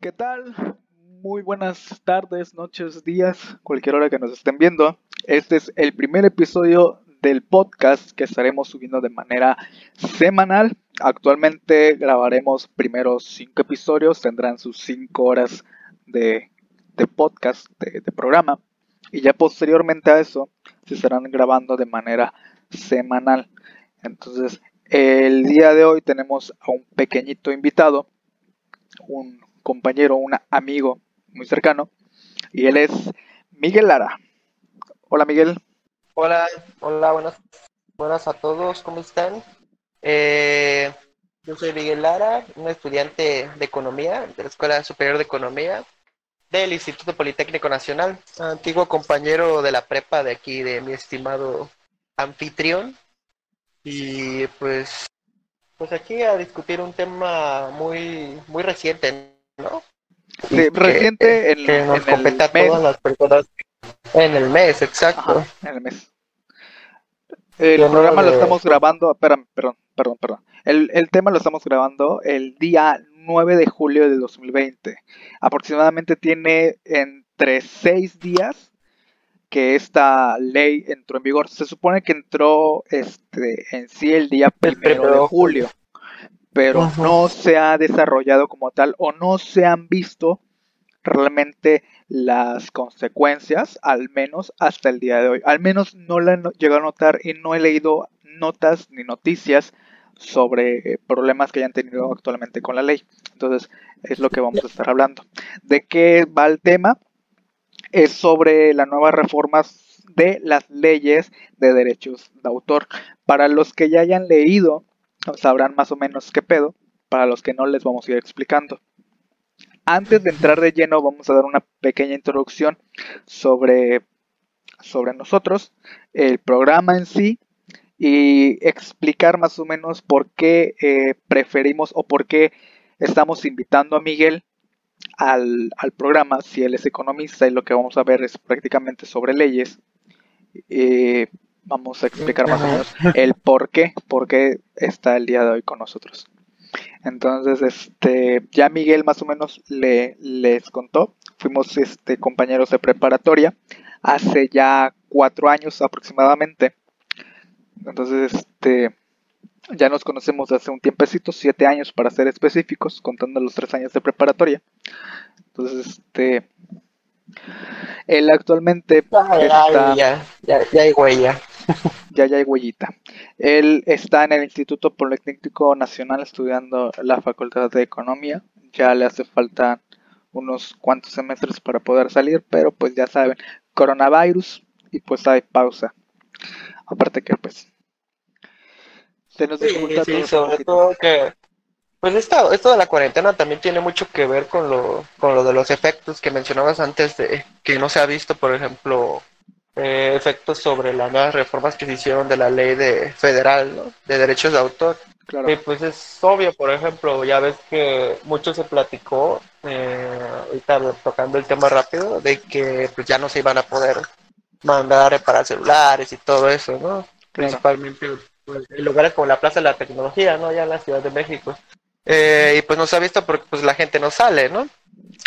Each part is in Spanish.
¿Qué tal? Muy buenas tardes, noches, días, cualquier hora que nos estén viendo. Este es el primer episodio del podcast que estaremos subiendo de manera semanal. Actualmente grabaremos primero cinco episodios, tendrán sus cinco horas de, podcast, de, de programa. Y ya posteriormente a eso se estarán grabando de manera semanal. Entonces, el día de hoy tenemos a un pequeñito invitado, un compañero, un amigo muy cercano, y él es Miguel Lara. Hola Miguel. Hola, hola, buenas, buenas a todos, ¿cómo están? Eh, yo soy Miguel Lara, un estudiante de Economía, de la Escuela Superior de Economía del Instituto Politécnico Nacional, antiguo compañero de la prepa de aquí, de mi estimado anfitrión. Y pues, pues aquí a discutir un tema muy, muy reciente, ¿no? reciente en, que nos compete a todas las personas en el mes, exacto. en el mes. El programa lo estamos grabando, perdón, perdón, perdón, perdón. El, el tema lo estamos grabando el día 9 de julio de 2020. Aproximadamente tiene entre 6 días que esta ley entró en vigor. Se supone que entró este en sí el día primero de julio, pero no se ha desarrollado como tal o no se han visto realmente las consecuencias, al menos hasta el día de hoy. Al menos no la he llegado a notar y no he leído notas ni noticias sobre problemas que hayan tenido actualmente con la ley. Entonces, es lo que vamos a estar hablando. ¿De qué va el tema? Es sobre las nuevas reformas de las leyes de derechos de autor. Para los que ya hayan leído, sabrán más o menos qué pedo. Para los que no, les vamos a ir explicando. Antes de entrar de lleno, vamos a dar una pequeña introducción sobre, sobre nosotros, el programa en sí y explicar más o menos por qué eh, preferimos o por qué estamos invitando a Miguel al, programa, si él es economista y lo que vamos a ver es prácticamente sobre leyes. Eh, vamos a explicar más o menos el por qué, por qué está el día de hoy con nosotros. Entonces, este, ya Miguel más o menos le, les contó. Fuimos este, compañeros de preparatoria hace ya cuatro años aproximadamente. Entonces, este, ya nos conocemos hace un tiempecito, siete años para ser específicos, contando los tres años de preparatoria. Entonces, este, él actualmente está... Ya, ya, ya hay huella. ya, ya hay huellita. Él está en el Instituto Politécnico Nacional estudiando la Facultad de Economía. Ya le hace falta unos cuantos semestres para poder salir, pero pues ya saben, coronavirus y pues hay pausa. Aparte que pues se nos sí, sobre todo que pues esto, esto de la cuarentena también tiene mucho que ver con lo, con lo de los efectos que mencionabas antes de que no se ha visto, por ejemplo, eh, efectos sobre las nuevas reformas que se hicieron de la ley de federal de derechos de autor. Claro. Y pues es obvio, por ejemplo, ya ves que mucho se platicó, eh, ahorita tocando el tema rápido, de que pues ya no se iban a poder mandar a reparar celulares y todo eso, ¿no? Principalmente pues, en lugares como la Plaza de la Tecnología, ¿no? Ya en la Ciudad de México. Eh, y pues no se ha visto porque pues la gente no sale, ¿no?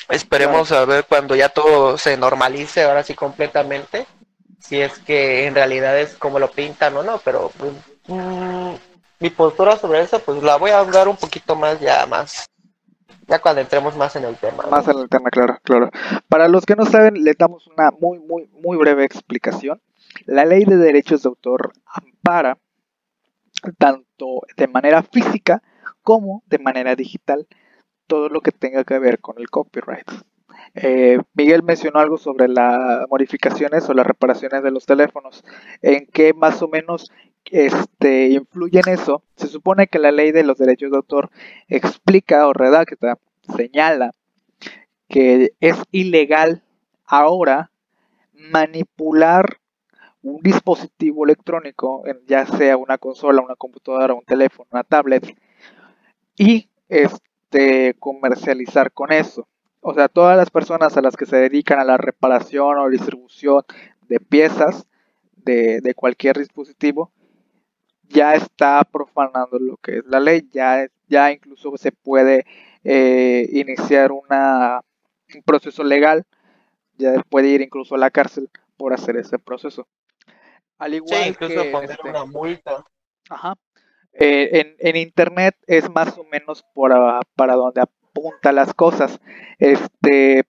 Esperemos a ver cuando ya todo se normalice ahora sí completamente, si es que en realidad es como lo pintan o no, pero pues, mm, mi postura sobre eso pues la voy a dar un poquito más ya más ya cuando entremos más en el tema. Más en el tema, claro, claro. Para los que no saben, le damos una muy, muy, muy breve explicación. La ley de derechos de autor ampara tanto de manera física como de manera digital todo lo que tenga que ver con el copyright. Eh, Miguel mencionó algo sobre las modificaciones o las reparaciones de los teléfonos. ¿En qué más o menos este, influye en eso? Se supone que la ley de los derechos de autor explica o redacta, señala que es ilegal ahora manipular un dispositivo electrónico, ya sea una consola, una computadora, un teléfono, una tablet, y este, comercializar con eso. O sea, todas las personas a las que se dedican a la reparación o distribución de piezas de, de cualquier dispositivo, ya está profanando lo que es la ley, ya, ya incluso se puede eh, iniciar una, un proceso legal, ya puede ir incluso a la cárcel por hacer ese proceso. Al igual incluso que, poner este, una multa. Ajá. Eh, en, en, internet es más o menos por, para donde apunta las cosas. Este,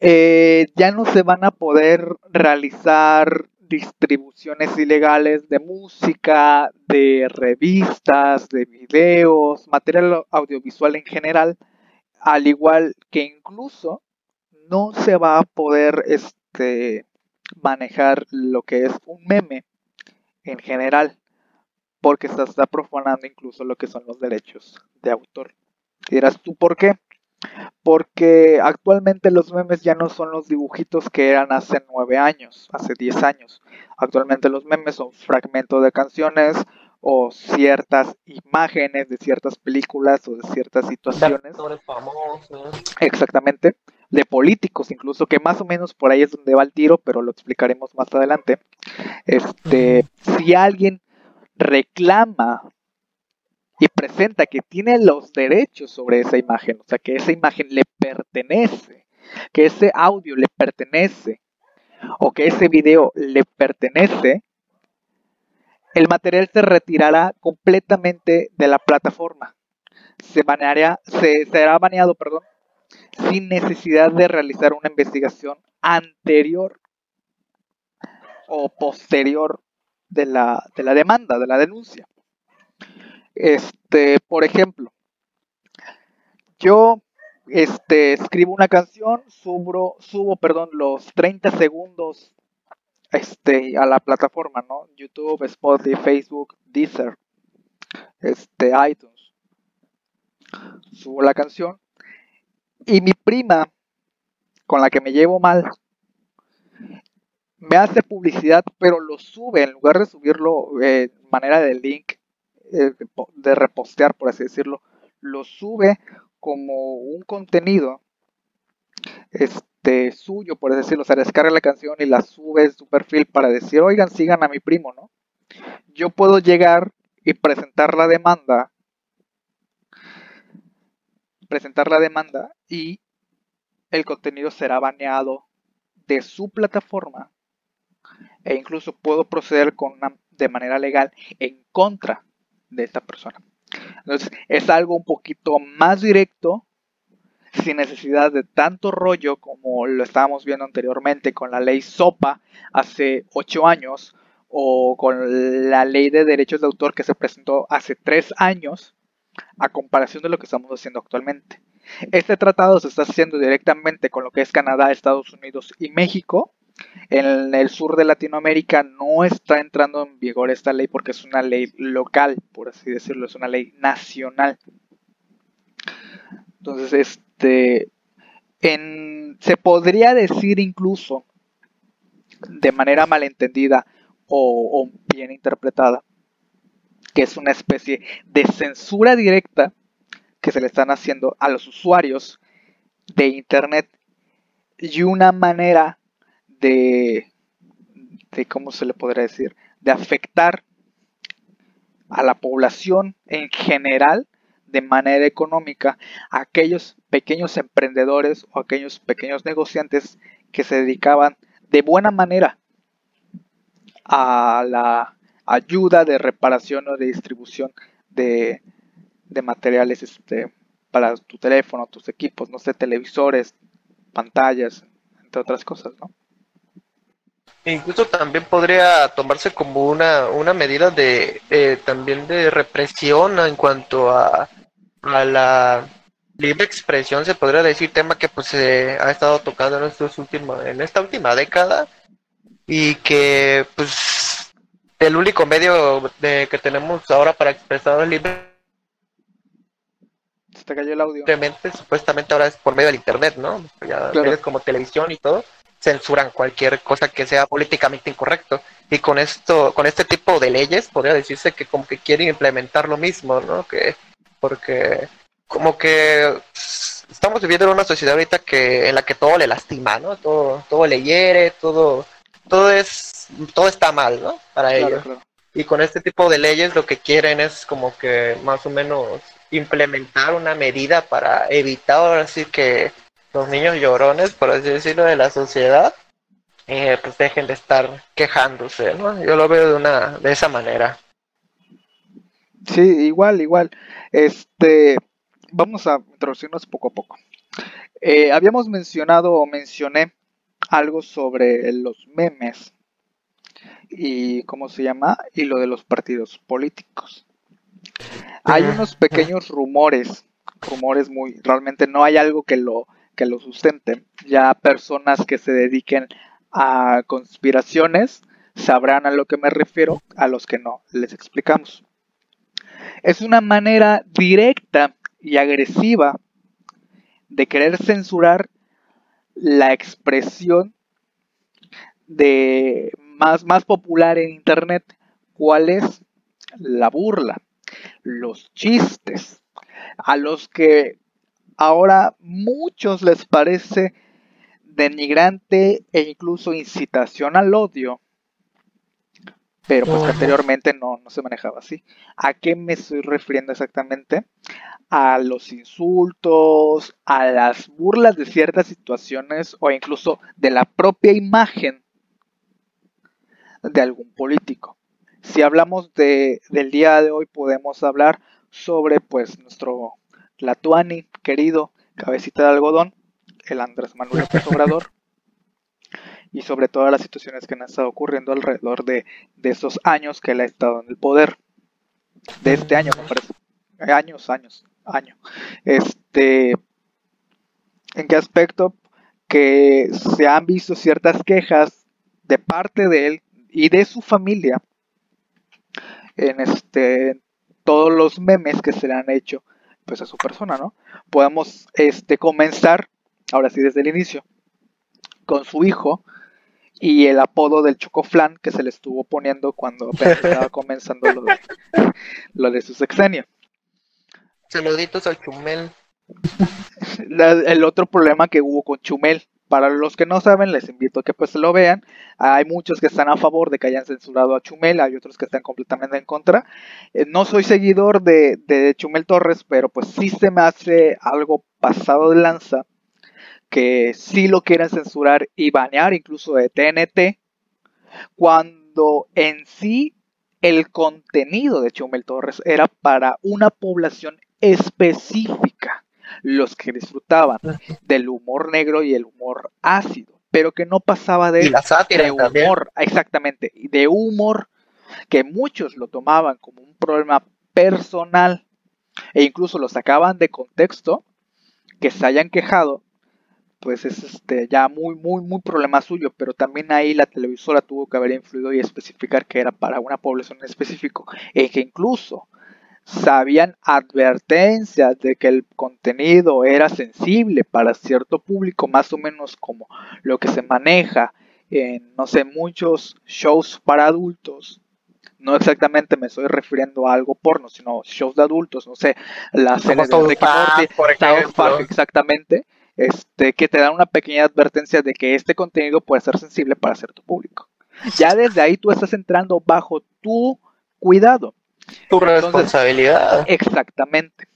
eh, ya no se van a poder realizar distribuciones ilegales de música, de revistas, de videos, material audiovisual en general, al igual que incluso no se va a poder este, manejar lo que es un meme en general, porque se está profanando incluso lo que son los derechos de autor. Y dirás tú, ¿por qué? Porque actualmente los memes ya no son los dibujitos que eran hace nueve años, hace diez años. Actualmente los memes son fragmentos de canciones o ciertas imágenes de ciertas películas o de ciertas situaciones. Exactamente. De políticos incluso, que más o menos por ahí es donde va el tiro, pero lo explicaremos más adelante. Este, si alguien reclama y presenta que tiene los derechos sobre esa imagen, o sea, que esa imagen le pertenece, que ese audio le pertenece o que ese video le pertenece, el material se retirará completamente de la plataforma. Se, baneará, se será baneado, perdón, sin necesidad de realizar una investigación anterior o posterior de la, de la demanda, de la denuncia. Este, por ejemplo, yo este, escribo una canción, subo, subo perdón, los 30 segundos este, a la plataforma, ¿no? YouTube, Spotify, Facebook, Deezer, este, iTunes. Subo la canción y mi prima, con la que me llevo mal, me hace publicidad, pero lo sube en lugar de subirlo en manera de link eh, de repostear, por así decirlo, lo sube como un contenido este suyo, por así decirlo, o sea, descarga la canción y la sube en su perfil para decir, oigan, sigan a mi primo, ¿no? Yo puedo llegar y presentar la demanda, presentar la demanda y el contenido será baneado de su plataforma e incluso puedo proceder con de manera legal en contra de esta persona. Entonces, es algo un poquito más directo, sin necesidad de tanto rollo como lo estábamos viendo anteriormente con la ley SOPA hace ocho años o con la ley de derechos de autor que se presentó hace tres años a comparación de lo que estamos haciendo actualmente. Este tratado se está haciendo directamente con lo que es Canadá, Estados Unidos y México en el sur de Latinoamérica no está entrando en vigor esta ley porque es una ley local, por así decirlo, es una ley nacional. Entonces, este, se podría decir incluso de manera malentendida o, o bien interpretada que es una especie de censura directa que se le están haciendo a los usuarios de Internet y una manera de, de, ¿cómo se le podría decir? De afectar a la población en general de manera económica a aquellos pequeños emprendedores o aquellos pequeños negociantes que se dedicaban de buena manera a la ayuda de reparación o de distribución de, de materiales este, para tu teléfono, tus equipos, no sé, televisores, pantallas, entre otras cosas, ¿no? Incluso también podría tomarse como una, una medida de eh, también de represión en cuanto a, a la libre expresión, se podría decir, tema que pues se ha estado tocando en, estos últimos, en esta última década y que pues el único medio de, que tenemos ahora para expresar libre se te cayó el audio. Supuestamente ahora es por medio del internet, ¿no? Ya como televisión y todo censuran cualquier cosa que sea políticamente incorrecto. Y con esto, con este tipo de leyes, podría decirse que como que quieren implementar lo mismo, ¿no? Que porque como que estamos viviendo en una sociedad ahorita que en la que todo le lastima, ¿no? Todo, todo le hiere, todo, todo es, todo está mal, ¿no? Para ellos. Y con este tipo de leyes lo que quieren es como que más o menos implementar una medida para evitar así que los niños llorones, por así decirlo, de la sociedad, eh, pues dejen de estar quejándose, ¿no? Yo lo veo de una, de esa manera. Sí, igual, igual. Este, vamos a introducirnos poco a poco. Eh, habíamos mencionado o mencioné algo sobre los memes y cómo se llama y lo de los partidos políticos. Hay unos pequeños rumores, rumores muy, realmente no hay algo que lo que lo sustente. Ya personas que se dediquen a conspiraciones sabrán a lo que me refiero, a los que no les explicamos. Es una manera directa y agresiva de querer censurar la expresión de más, más popular en internet. ¿Cuál es? La burla, los chistes, a los que ahora muchos les parece denigrante e incluso incitación al odio pero pues anteriormente no, no se manejaba así. ¿A qué me estoy refiriendo exactamente? A los insultos, a las burlas de ciertas situaciones o incluso de la propia imagen de algún político. Si hablamos de, del día de hoy podemos hablar sobre pues nuestro Latuani querido, cabecita de algodón, el Andrés Manuel López y sobre todas las situaciones que han estado ocurriendo alrededor de, esos años que él ha estado en el poder. De este año, me parece. Años, años, año. Este, ¿En qué aspecto? Que se han visto ciertas quejas de parte de él y de su familia en este todos los memes que se le han hecho pues a su persona, ¿no? Podemos este comenzar ahora sí desde el inicio con su hijo y el apodo del Chocoflan que se le estuvo poniendo cuando estaba comenzando lo de, lo de su sexenio. Saluditos al Chumel. el otro problema que hubo con Chumel, para los que no saben, les invito a que pues lo vean. Hay muchos que están a favor de que hayan censurado a Chumel, hay otros que están completamente en contra. Eh, no soy seguidor de, de Chumel Torres, pero pues sí se me hace algo pasado de lanza que sí lo quieren censurar y banear incluso de TNT, cuando en sí el contenido de Chumel Torres era para una población específica, los que disfrutaban del humor negro y el humor ácido, pero que no pasaba de, de humor, exactamente, de humor que muchos lo tomaban como un problema personal e incluso lo sacaban de contexto, que se hayan quejado pues es este ya muy muy muy problema suyo, pero también ahí la televisora tuvo que haber influido y especificar que era para una población en específico e que incluso sabían advertencias de que el contenido era sensible para cierto público, más o menos como lo que se maneja en no sé muchos shows para adultos. No exactamente me estoy refiriendo a algo porno, sino shows de adultos, no sé, la serie de Ricky Morty, exactamente este, que te dan una pequeña advertencia de que este contenido puede ser sensible para cierto público. Ya desde ahí tú estás entrando bajo tu cuidado. Tu responsabilidad. Exactamente.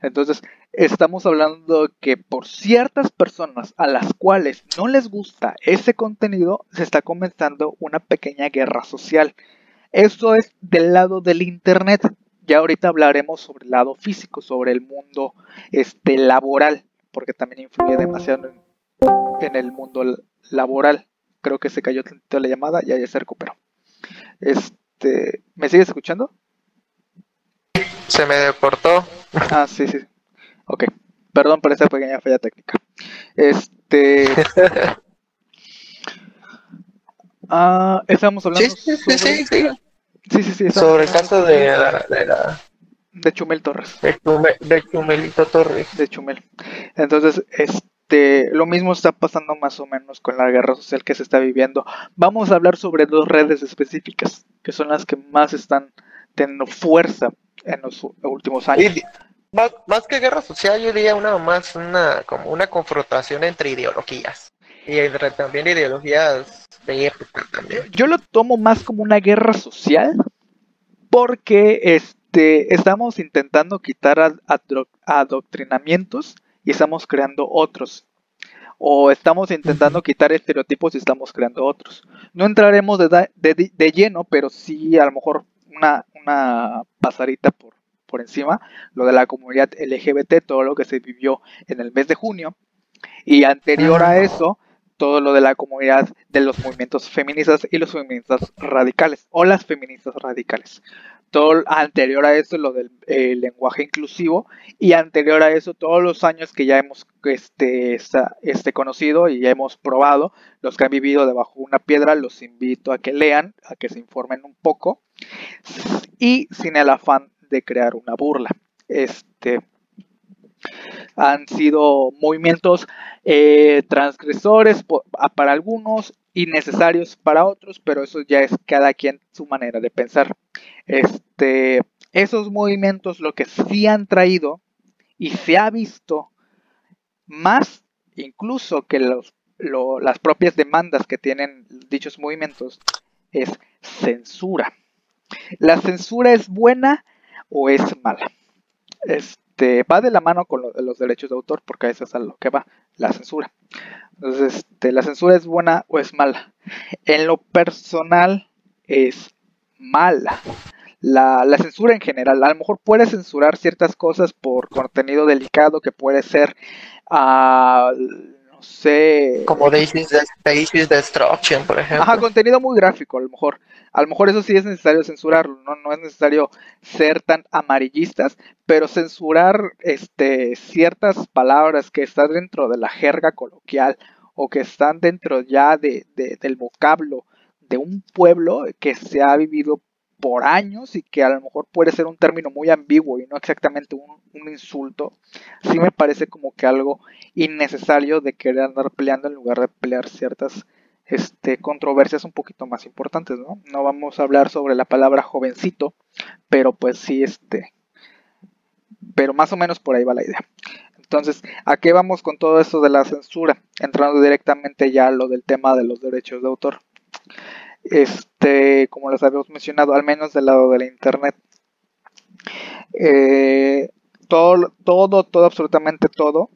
Entonces, estamos hablando que por ciertas personas a las cuales no les gusta ese contenido, se está comenzando una pequeña guerra social. Eso es del lado del Internet. Ya ahorita hablaremos sobre el lado físico, sobre el mundo este, laboral porque también influye demasiado en, el mundo laboral. Creo que se cayó la llamada y ya se recuperó. Este, ¿Me sigues escuchando? Se me deportó. Ah, sí, sí. Ok. Perdón por esa pequeña falla técnica. Este. ah, estamos hablando. Sí, sí, sí, sí. Sí, sí, sí. Sobre el caso de la de Chumel Torres. De, Chumelito Torres. De Chumel. Entonces, este, lo mismo está pasando más o menos con la guerra social que se está viviendo. Vamos a hablar sobre dos redes específicas, que son las que más están teniendo fuerza en los últimos años. más, que guerra social, yo diría una más una como una confrontación entre ideologías y entre también ideologías de época también. Yo lo tomo más como una guerra social porque este estamos intentando quitar adoctrinamientos y estamos creando otros. O estamos intentando quitar estereotipos y estamos creando otros. No entraremos de, de, lleno, pero sí a lo mejor una, una pasadita por, por encima, lo de la comunidad LGBT, todo lo que se vivió en el mes de junio. Y anterior a ah. eso, todo lo de la comunidad de los movimientos feministas y los feministas radicales, o las feministas radicales todo anterior a eso lo del lenguaje inclusivo y anterior a eso todos los años que ya hemos este, este conocido y ya hemos probado los que han vivido debajo de una piedra los invito a que lean a que se informen un poco y sin el afán de crear una burla. Este han sido movimientos eh, transgresores para algunos innecesarios para otros, pero eso ya es cada quien su manera de pensar. Este, esos movimientos lo que sí han traído y se ha visto más incluso que las propias demandas que tienen dichos movimientos es censura. ¿La censura es buena o es mala? Este, va de la mano con los derechos de autor porque eso es a lo que va la censura. Entonces, este, ¿la censura es buena o es mala? En lo personal es mala. La, censura en general, a lo mejor puede censurar ciertas cosas por contenido delicado que puede ser, no sé... Como Daisy Destruction, por ejemplo. Ajá, contenido muy gráfico, a lo mejor. A lo mejor eso sí es necesario censurarlo, no, no es necesario ser tan amarillistas, pero censurar este, ciertas palabras que están dentro de la jerga coloquial o que están dentro ya de, del vocablo de un pueblo que se ha vivido por años y que a lo mejor puede ser un término muy ambiguo y no exactamente un, insulto, sí me parece como que algo innecesario de querer andar peleando en lugar de pelear ciertas este, controversias un poquito más importantes, ¿no? No vamos a hablar sobre la palabra jovencito, pero pues sí, este, pero más o menos por ahí va la idea. Entonces, ¿a qué vamos con todo esto de la censura? Entrando directamente ya a lo del tema de los derechos de autor. Este, como les habíamos mencionado, al menos del lado de la internet. Eh, todo, todo, todo, absolutamente todo,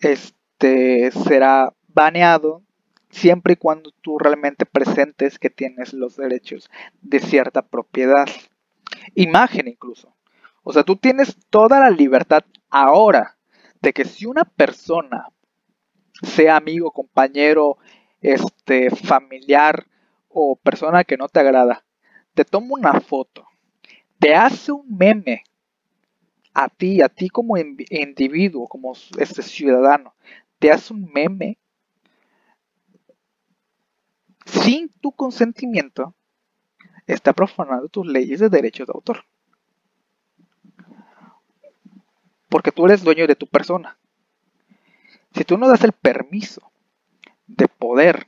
este, será baneado siempre y cuando tú realmente presentes que tienes los derechos de cierta propiedad. Imagen incluso. O sea, tú tienes toda la libertad ahora de que si una persona, sea amigo, compañero, este, familiar o persona que no te agrada, te toma una foto, te hace un meme a ti, a ti como individuo, como este ciudadano, te hace un meme sin tu consentimiento, está profanando tus leyes de derechos de autor. porque tú eres dueño de tu persona. Si tú no das el permiso de poder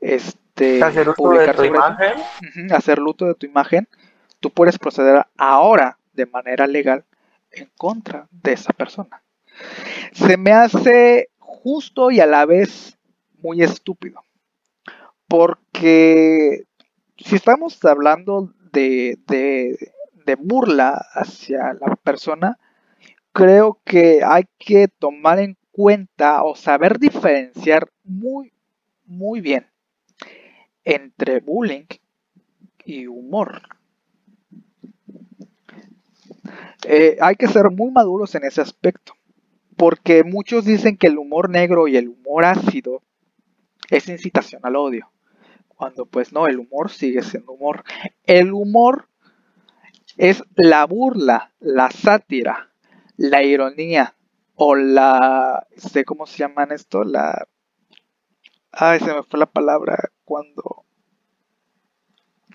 este, hacer luto de tu imagen, hacer luto de tu imagen, tú puedes proceder ahora de manera legal en contra de esa persona. Se me hace justo y a la vez muy estúpido. Porque si estamos hablando de, de burla hacia la persona, creo que hay que tomar en cuenta o saber diferenciar muy, muy bien entre bullying y humor. Eh, hay que ser muy maduros en ese aspecto, porque muchos dicen que el humor negro y el humor ácido es incitación al odio, cuando pues no, el humor sigue siendo humor. El humor es la burla, la sátira, la ironía o la, sé cómo se llaman esto, la, ay, se me fue la palabra cuando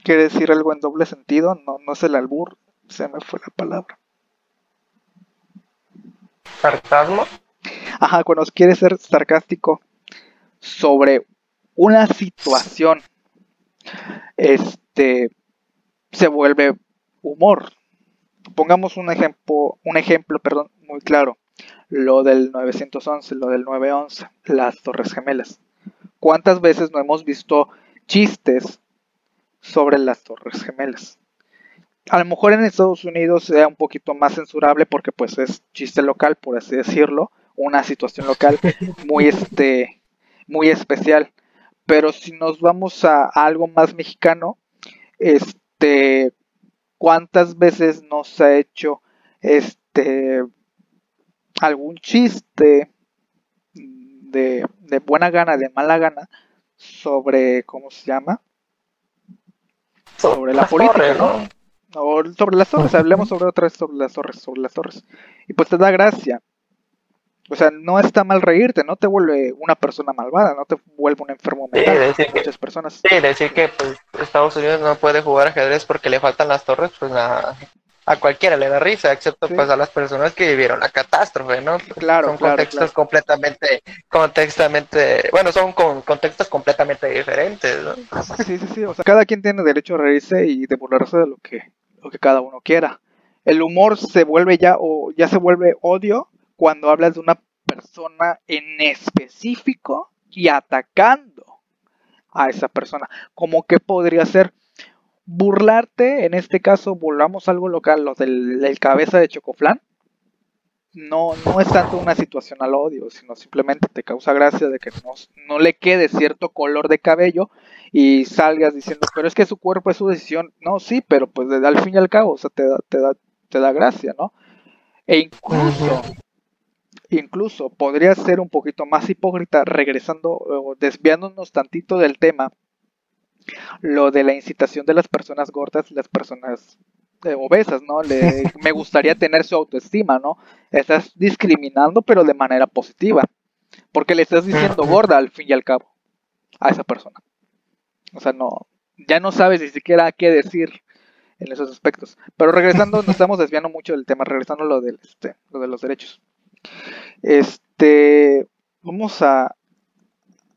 quiere decir algo en doble sentido, no, no es el albur, se me fue la palabra. ¿Sarcasmo? Ajá, cuando quiere ser sarcástico sobre una situación, este, se vuelve humor. pongamos un ejemplo, un ejemplo, perdón, muy claro. Lo del 911, lo del 911, las Torres Gemelas. ¿Cuántas veces no hemos visto chistes sobre las Torres Gemelas? A lo mejor en Estados Unidos sea un poquito más censurable porque pues es chiste local, por así decirlo, una situación local muy este muy especial. Pero si nos vamos a, algo más mexicano, este cuántas veces nos ha hecho este algún chiste de, buena gana, de mala gana, sobre, ¿cómo se llama? Sobre la política, ¿no? O sobre las torres, hablemos sobre otra vez sobre las torres, sobre las torres. Y pues te da gracia. O sea, no está mal reírte, no te vuelve una persona malvada, no te vuelve un enfermo mental. Sí, muchas personas. Sí, decir que pues, Estados Unidos no puede jugar ajedrez porque le faltan las torres, pues nada, a cualquiera le da risa, excepto pues a las personas que vivieron la catástrofe, ¿no? Claro, son contextos completamente, contextamente, bueno, son con contextos completamente diferentes, ¿no? Sí, sí, sí, o sea, cada quien tiene derecho a reírse y de burlarse de lo que, lo que cada uno quiera. El humor se vuelve ya, o ya se vuelve odio cuando hablas de una persona en específico y atacando a esa persona. Como que podría ser burlarte, en este caso volvamos algo local, los del, cabeza de Chocoflán, no, no es tanto una situación al odio, sino simplemente te causa gracia de que no, no, le quede cierto color de cabello y salgas diciendo, pero es que su cuerpo es su decisión. No, sí, pero pues al fin y al cabo, o sea, te da, te da, te da gracia, ¿no? E incluso, incluso podría ser un poquito más hipócrita, regresando o desviándonos tantito del tema, lo de la incitación de las personas gordas y las personas eh, obesas, ¿no? Le, me gustaría tener su autoestima, ¿no? Estás discriminando, pero de manera positiva. Porque le estás diciendo gorda al fin y al cabo a esa persona. O sea, no, ya no sabes ni siquiera qué decir en esos aspectos. Pero regresando, nos estamos desviando mucho del tema, regresando a lo, del, este, lo de los derechos. Este, vamos a,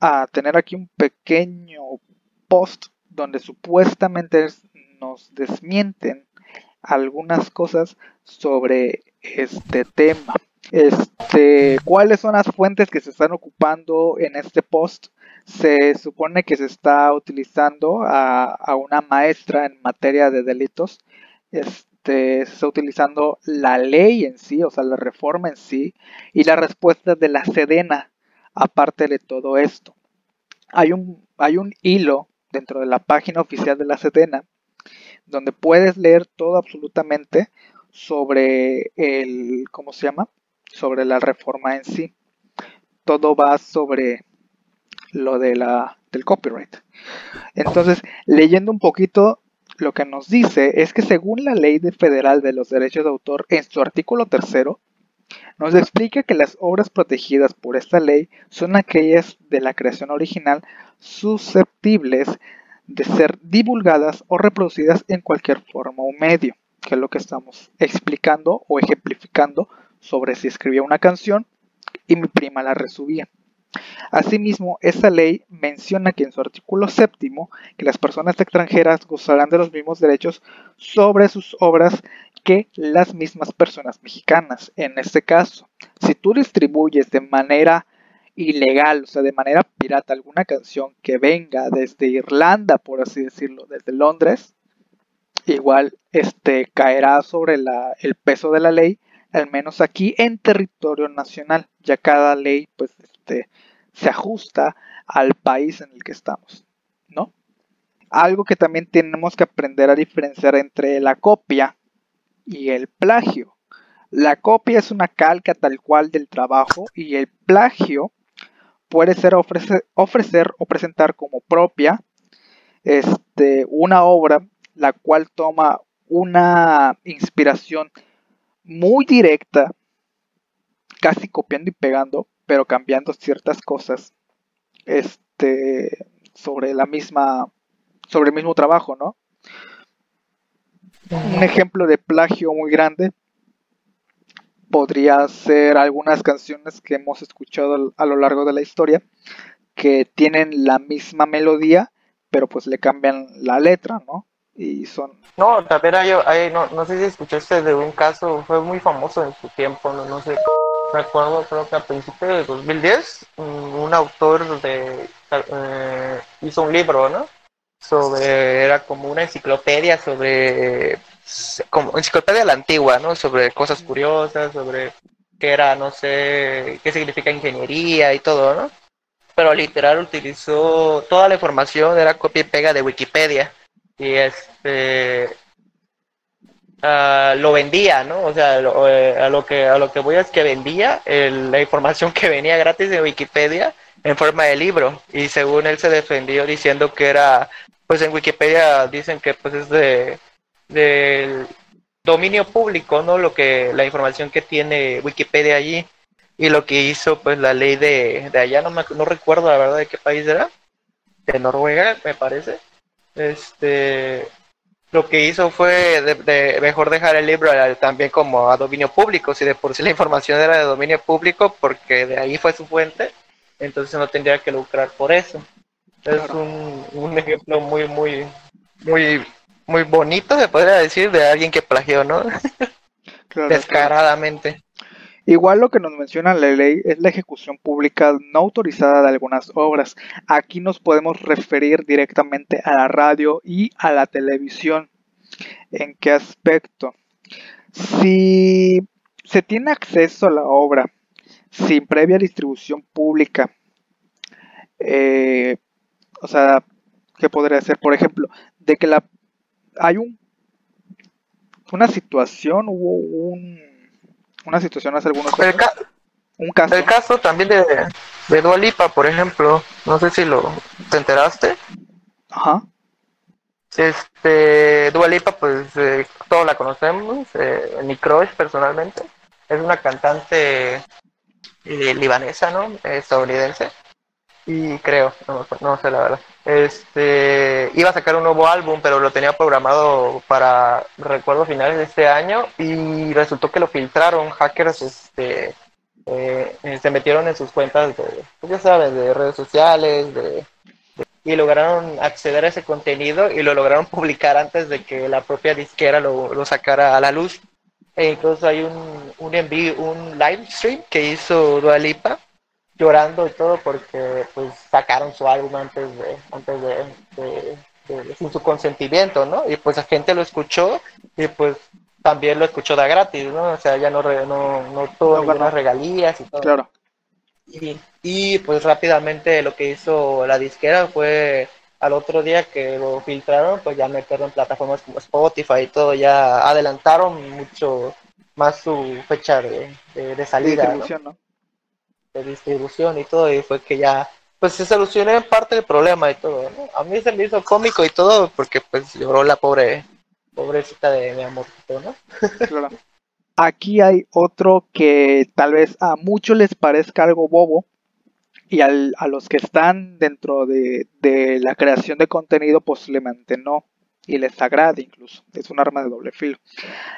a tener aquí un pequeño post donde supuestamente nos desmienten algunas cosas sobre este tema. Este, ¿cuáles son las fuentes que se están ocupando en este post? Se supone que se está utilizando a, una maestra en materia de delitos. Este, se está utilizando la ley en sí, o sea, la reforma en sí, y la respuesta de la Sedena, aparte de todo esto. Hay un, hay un hilo dentro de la página oficial de la Sedena, donde puedes leer todo absolutamente sobre el, ¿cómo se llama? Sobre la reforma en sí. Todo va sobre lo de la, del copyright. Entonces, leyendo un poquito, lo que nos dice es que según la ley federal de los derechos de autor, en su artículo tercero, nos explica que las obras protegidas por esta ley son aquellas de la creación original susceptibles de ser divulgadas o reproducidas en cualquier forma o medio, que es lo que estamos explicando o ejemplificando sobre si escribía una canción y mi prima la resubía. Asimismo, esta ley menciona que en su artículo séptimo que las personas extranjeras gozarán de los mismos derechos sobre sus obras que las mismas personas mexicanas. En este caso, si tú distribuyes de manera ilegal, o sea, de manera pirata, alguna canción que venga desde Irlanda, por así decirlo, desde Londres, igual este caerá sobre la, el peso de la ley, al menos aquí en territorio nacional. Ya cada ley, pues, este, se ajusta al país en el que estamos, ¿no? Algo que también tenemos que aprender a diferenciar entre la copia y el plagio. La copia es una calca tal cual del trabajo y el plagio puede ser ofrecer, o presentar como propia este, una obra la cual toma una inspiración muy directa, casi copiando y pegando, pero cambiando ciertas cosas este, sobre la misma, sobre el mismo trabajo, ¿no? Un ejemplo de plagio muy grande podría ser algunas canciones que hemos escuchado a lo largo de la historia que tienen la misma melodía, pero pues le cambian la letra, ¿no? y son... No, también hay, no, no sé si escuchaste de un caso, fue muy famoso en su tiempo, no, no sé, recuerdo creo que a principios de 2010 un autor de eh, hizo un libro, ¿no? Sobre, era como una enciclopedia sobre, como enciclopedia la antigua, ¿no? Sobre cosas curiosas, sobre qué era, no sé, qué significa ingeniería y todo, ¿no? Pero literal utilizó toda la información, era copia y pega de Wikipedia. Y este uh, lo vendía, ¿no? O sea, eh, a lo que a lo que voy es que vendía la información que venía gratis de Wikipedia en forma de libro y según él se defendió diciendo que era pues en Wikipedia dicen que pues es de del dominio público, ¿no? Lo que la información que tiene Wikipedia allí y lo que hizo pues la ley de, de allá no me, no recuerdo la verdad de qué país era de Noruega me parece este lo que hizo fue de, mejor dejar el libro también como a dominio público, si de por sí la información era de dominio público, porque de ahí fue su fuente, entonces no tendría que lucrar por eso. Es un, un, ejemplo muy, muy, muy, muy bonito, se podría decir, de alguien que plagió, ¿no? Descaradamente. Igual lo que nos menciona la ley es la ejecución pública no autorizada de algunas obras. Aquí nos podemos referir directamente a la radio y a la televisión. ¿En qué aspecto? Si se tiene acceso a la obra sin previa distribución pública, eh, o sea, ¿qué podría ser? Por ejemplo, de que la hay un una situación, hubo un una situación hace algunos años. un caso. El caso también de, de Dualipa, por ejemplo. No sé si lo te enteraste. Ajá. Este, Dualipa, pues eh, todos la conocemos. Eh, mi crush personalmente. Es una cantante eh, libanesa, ¿no? Estadounidense. Y creo, no, no sé la verdad. Este iba a sacar un nuevo álbum, pero lo tenía programado para recuerdo finales de este año y resultó que lo filtraron hackers este eh, se metieron en sus cuentas de pues ya sabes de redes sociales de, y lograron acceder a ese contenido y lo lograron publicar antes de que la propia disquera lo, lo sacara a la luz e hay un un envío un live stream que hizo Dualipa llorando y todo porque pues sacaron su álbum antes de antes de, sin su consentimiento no y pues la gente lo escuchó y pues también lo escuchó de gratis no o sea ya no no, no tuvo ninguna regalías y todo. Claro. Y, y pues rápidamente lo que hizo la disquera fue al otro día que lo filtraron pues ya metieron en plataformas como Spotify y todo ya adelantaron mucho más su fecha de, de, salida ¿no? De distribución y todo, y fue que ya, pues se solucionó en parte el problema y todo, A mí se me hizo cómico y todo, porque pues lloró la pobre, pobrecita de mi amor, ¿no? Aquí hay otro que tal vez a muchos les parezca algo bobo, y al, a los que están dentro de, de la creación de contenido posiblemente no, y les agrade incluso, es un arma de doble filo.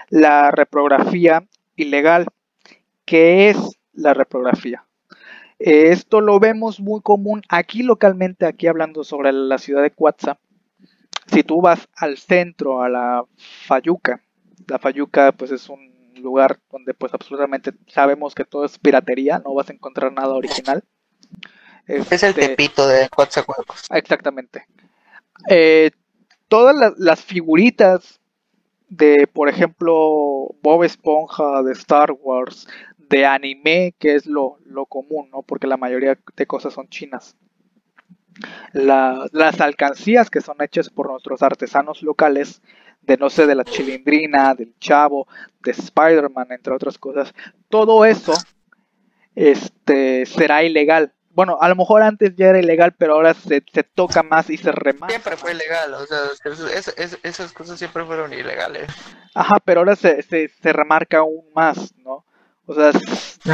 La reprografía ilegal. ¿Qué es la reprografía? Esto lo vemos muy común aquí localmente, aquí hablando sobre la ciudad de Cuatza. Si tú vas al centro, a la Fayuca, la Fayuca pues es un lugar donde pues absolutamente sabemos que todo es piratería, no vas a encontrar nada original. es el este, tepito de Coatzacoalcos. Exactamente. Eh, todas las, las, figuritas de, por ejemplo, Bob Esponja, de Star Wars, de anime, que es lo, común, ¿no? Porque la mayoría de cosas son chinas. las alcancías que son hechas por nuestros artesanos locales, de no sé, de la chilindrina, del chavo, de Spider-Man, entre otras cosas, todo eso este, será ilegal. Bueno, a lo mejor antes ya era ilegal, pero ahora se, toca más y se remarca. Siempre fue ilegal, o sea, esas cosas siempre fueron ilegales. Ajá, pero ahora se, se, se remarca aún más, ¿no? O sea,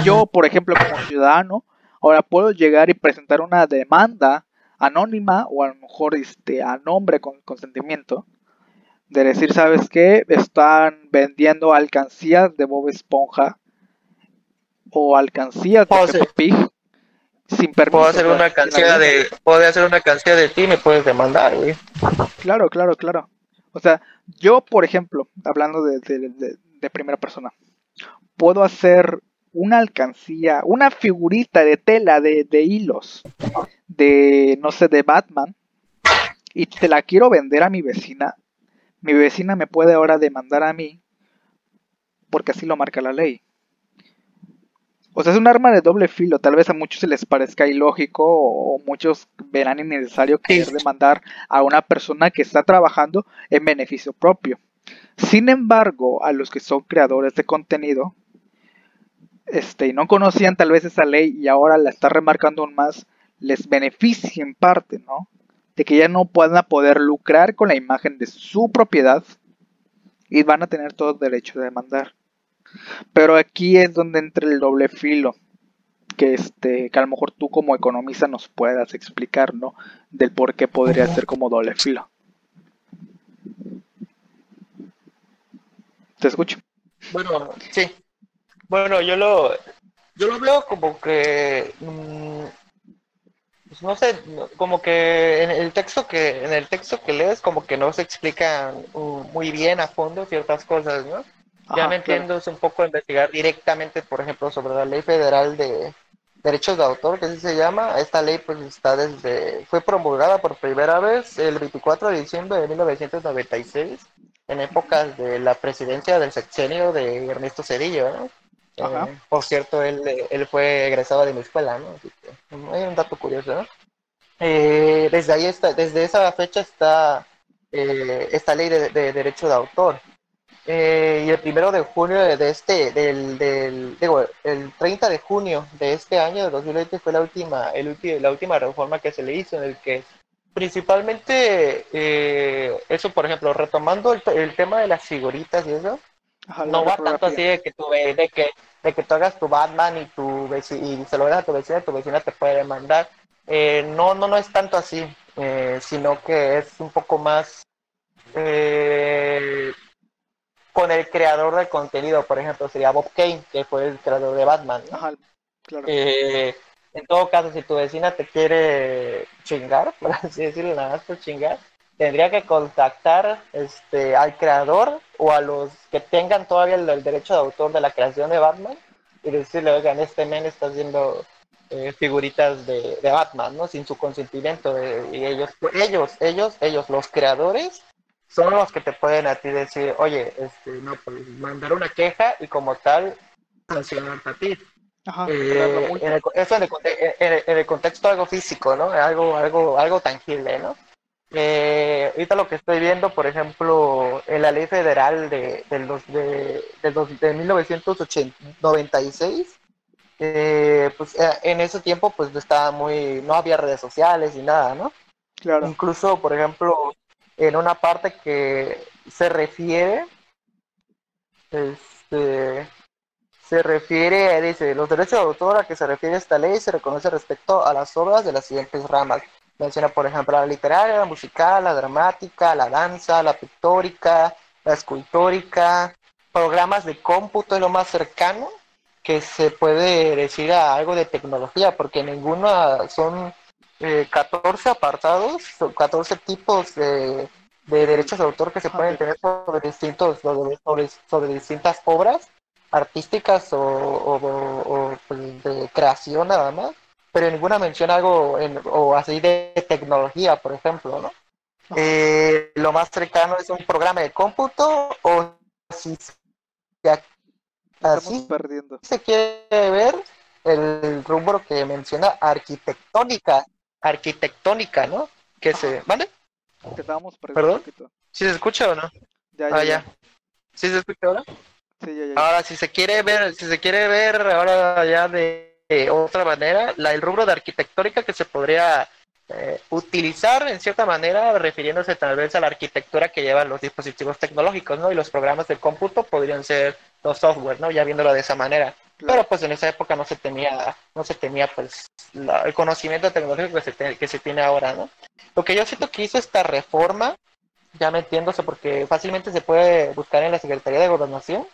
yo, por ejemplo, como ciudadano, ahora puedo llegar y presentar una demanda anónima o a lo mejor este, a nombre con consentimiento de decir, ¿sabes qué? Están vendiendo alcancías de Bob Esponja o alcancías de Pig sin permiso. Puedo hacer una canción de, puedo hacer una canción de ti, me puedes demandar, güey. Claro, claro, claro. O sea, yo, por ejemplo, hablando de, de, primera persona, puedo hacer una alcancía, una figurita de tela, de, de hilos, de, no sé, de Batman, y te la quiero vender a mi vecina, mi vecina me puede ahora demandar a mí porque así lo marca la ley. O sea, es un arma de doble filo. Tal vez a muchos se les parezca ilógico o muchos verán innecesario querer demandar a una persona que está trabajando en beneficio propio. Sin embargo, a los que son creadores de contenido, este, y no conocían tal vez esa ley y ahora la está remarcando aún más, les beneficia en parte, ¿no? De que ya no puedan poder lucrar con la imagen de su propiedad y van a tener todo derecho de demandar. Pero aquí es donde entra el doble filo. Que, este, que a lo mejor tú como economista nos puedas explicar, ¿no? Del por qué podría ser como doble filo. Te escucho. Bueno, sí. Bueno, yo lo, yo lo veo como que, mm, pues no sé, como que en el texto que, en el texto que lees, como que no se explican uh, muy bien a fondo ciertas cosas, ¿no? ya me entiendo, es un poco investigar directamente, por ejemplo, sobre la ley federal de derechos de autor, que así se llama. Esta ley pues está desde, fue promulgada por primera vez el 24 de diciembre de 1996, en épocas de la presidencia del sexenio de Ernesto Cedillo, ¿no? Eh, por cierto, él, él fue egresado de mi escuela, ¿no? Mm, hay un dato curioso, ¿no? Eh, desde ahí está, desde esa fecha está eh, esta ley de, de, derecho de autor. Eh, y el primero de junio de este, del, del, digo, el 30 de junio de este año, de 2020, fue la última, el la última reforma que se le hizo, en el que principalmente eh, eso, por ejemplo, retomando el, tema de las figuritas y eso, no va tanto así de que, tú, de, que, de que tú hagas tu Batman y, tu y se lo veas a tu vecina, tu vecina te puede demandar. Eh, no, no, no es tanto así, sino que es un poco más... Eh, con el creador del contenido, por ejemplo, sería Bob Kane, que fue el creador de Batman. Eh, en todo caso, si tu vecina te quiere chingar, por así decirlo, nada más por chingar, tendría que contactar este, al creador o a los que tengan todavía el, derecho de autor de la creación de Batman y decirle, oigan, este men está haciendo eh, figuritas de, Batman, ¿no? Sin su consentimiento. y ellos, ellos, ellos, ellos, los creadores, son los que te pueden a ti decir, oye, este, no, pues mandar una queja y como tal sancionar a ti. Ajá, eh, en el, eso en el, en, el, contexto algo físico, ¿no? Algo, algo, algo tangible, ¿no? Eh, ahorita lo que estoy viendo, por ejemplo, en la ley federal de, de, de, de, de 1996, eh, pues eh, en ese tiempo pues estaba muy, no había redes sociales ni nada, ¿no? Claro. Incluso, por ejemplo, en una parte que se refiere, este, se refiere, dice, los derechos de autor a que se refiere esta ley se reconoce respecto a las obras de las siguientes ramas. Menciona, por ejemplo, la literaria, la musical, la dramática, la danza, la pictórica, la escultórica, programas de cómputo es lo más cercano que se puede decir a algo de tecnología, porque ninguna son 14 eh, apartados, 14 tipos de, derechos de autor que se pueden tener sobre distintos sobre, sobre, distintas obras artísticas o, pues, de creación nada más, pero ninguna menciona algo o así de tecnología, por ejemplo, ¿no? Eh, lo más cercano es un programa de cómputo o si así perdiendo. se quiere ver el rubro que menciona arquitectónica arquitectónica, ¿no? Que se, ¿vale? ¿Perdón? ¿Sí se escucha o no? Ya, ya, ah, ya. ¿Sí se escucha ahora? Sí, ya, ya. Ahora, si se quiere ver, si se quiere ver ahora ya de, otra manera, la, el rubro de arquitectónica que se podría eh, utilizar en cierta manera, refiriéndose tal vez a la arquitectura que llevan los dispositivos tecnológicos, ¿no? Y los programas de cómputo podrían ser los software, ¿no? Ya viéndolo de esa manera. Pero pues en esa época no se tenía, no se tenía pues el conocimiento tecnológico que se, que se tiene ahora, ¿no? Lo que yo siento que hizo esta reforma, ya metiéndose porque fácilmente se puede buscar en la Secretaría de Gobernación,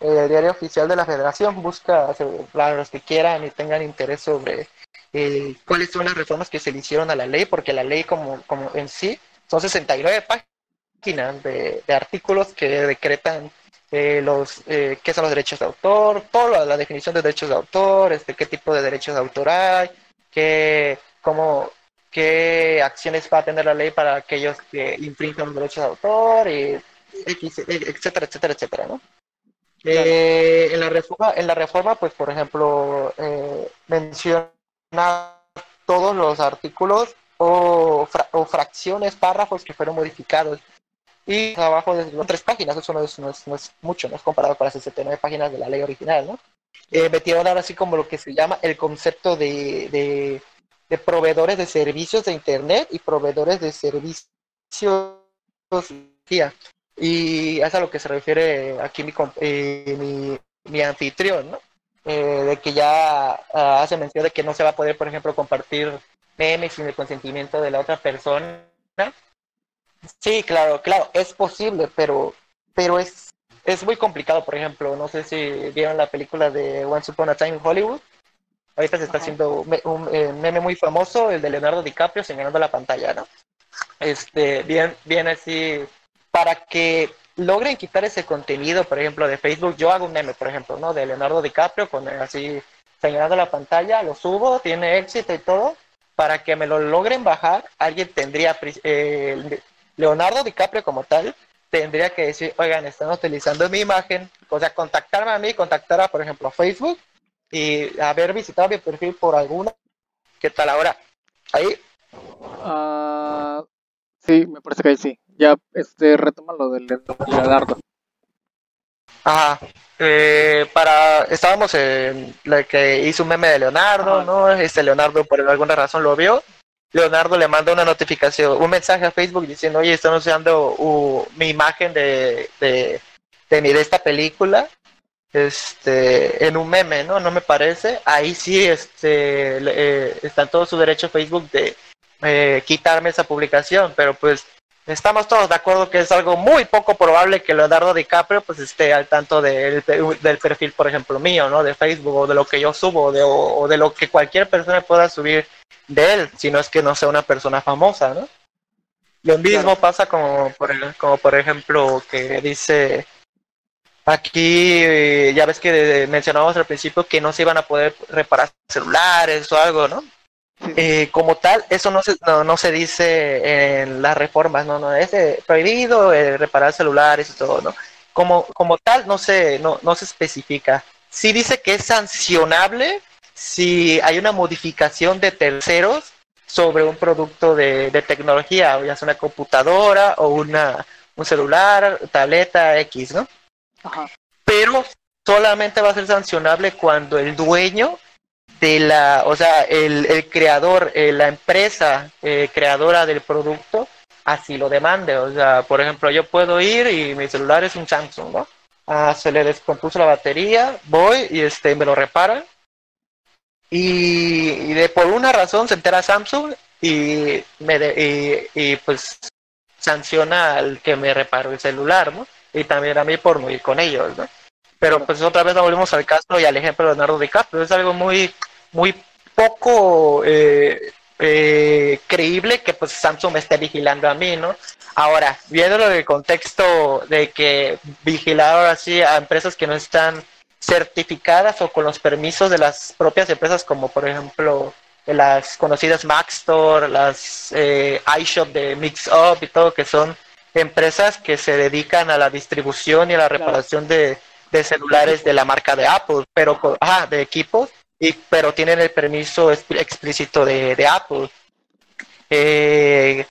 el diario oficial de la Federación, busca para los que quieran y tengan interés sobre eh, cuáles son las reformas que se le hicieron a la ley, porque la ley como, como en sí son 69 páginas de, artículos que decretan eh, los eh, qué son los derechos de autor, toda la, definición de derechos de autor, este, qué tipo de derechos de autor hay, qué, cómo, qué acciones va a tener la ley para aquellos que infringen los derechos de autor, y, etcétera, etcétera, etcétera, ¿no? Eh, en, la reforma, pues, por ejemplo, eh, menciona todos los artículos o, fracciones, párrafos que fueron modificados. Y abajo de tres páginas, eso no es, mucho, no es comparado con las 69 páginas de la ley original, ¿no? Eh, metieron ahora así como lo que se llama el concepto de, de, de proveedores de servicios de Internet y proveedores de servicios y es a lo que se refiere aquí mi, eh, mi, anfitrión, ¿no? Eh, de que ya ah, hace mención de que no se va a poder, por ejemplo, compartir memes sin el consentimiento de la otra persona. Sí, claro, claro, es posible, pero, pero es, es muy complicado, por ejemplo, no sé si vieron la película de Once Upon a Time in Hollywood. Ahorita se está haciendo un, eh, meme muy famoso, el de Leonardo DiCaprio señalando la pantalla, ¿no? Este, bien, bien así para que logren quitar ese contenido, por ejemplo, de Facebook, yo hago un meme, por ejemplo, ¿no? De Leonardo DiCaprio con así señalando la pantalla, lo subo, tiene éxito y todo, para que me lo logren bajar, alguien tendría, eh, Leonardo DiCaprio como tal, tendría que decir, oigan, están utilizando mi imagen, o sea, contactarme a mí, contactar a, por ejemplo, Facebook y haber visitado mi perfil por alguna. ¿Qué tal ahora? ¿Ahí? Uh, sí, me parece que sí ya este retoma lo del Leonardo. Ajá. Eh, para estábamos en la que hizo un meme de Leonardo, ¿no? Este Leonardo por alguna razón lo vio. Leonardo le manda una notificación, un mensaje a Facebook diciendo, oye, están usando uh, mi imagen de, de, de, esta película este en un meme, ¿no? No me parece. Ahí sí este, eh, está en todo su derecho Facebook de eh, quitarme esa publicación, pero pues estamos todos de acuerdo que es algo muy poco probable que Leonardo DiCaprio pues esté al tanto del perfil, por ejemplo, mío, ¿no? De Facebook o de lo que yo subo de, o, de lo que cualquier persona pueda subir de él, si no es que no sea una persona famosa, ¿no? Lo mismo pasa como por, como por ejemplo que dice aquí, ya ves que mencionábamos al principio que no se iban a poder reparar celulares o algo, ¿no? Eh, como tal, eso no se, no, se dice en las reformas, no, no, es prohibido eh, reparar celulares y todo, ¿no? Como, como tal, no se, no, no se especifica. Sí dice que es sancionable si hay una modificación de terceros sobre un producto de, de tecnología, ya sea una computadora o una, un celular, tableta X, ¿no? Pero solamente va a ser sancionable cuando el dueño de la, o sea, el, el creador, eh, la empresa eh, creadora del producto, así lo demande. O sea, por ejemplo, yo puedo ir y mi celular es un Samsung, ¿no? Ah, se le descompuso la batería, voy y este me lo reparan. Y, de por una razón se entera Samsung y me y, y, pues sanciona al que me reparó el celular, ¿no? Y también a mí por no ir con ellos, ¿no? Pero pues otra vez volvemos al caso y al ejemplo de Leonardo DiCaprio. Es algo muy muy poco eh, eh, creíble que pues Samsung me esté vigilando a mí, ¿no? Ahora, viéndolo del contexto de que vigilar así a empresas que no están certificadas o con los permisos de las propias empresas, como por ejemplo las conocidas Store, las eh, iShop de MixUp y todo, que son empresas que se dedican a la distribución y a la reparación de, de celulares de la marca de Apple, pero de equipos, y, pero tienen el permiso explícito de, de Apple. Eh,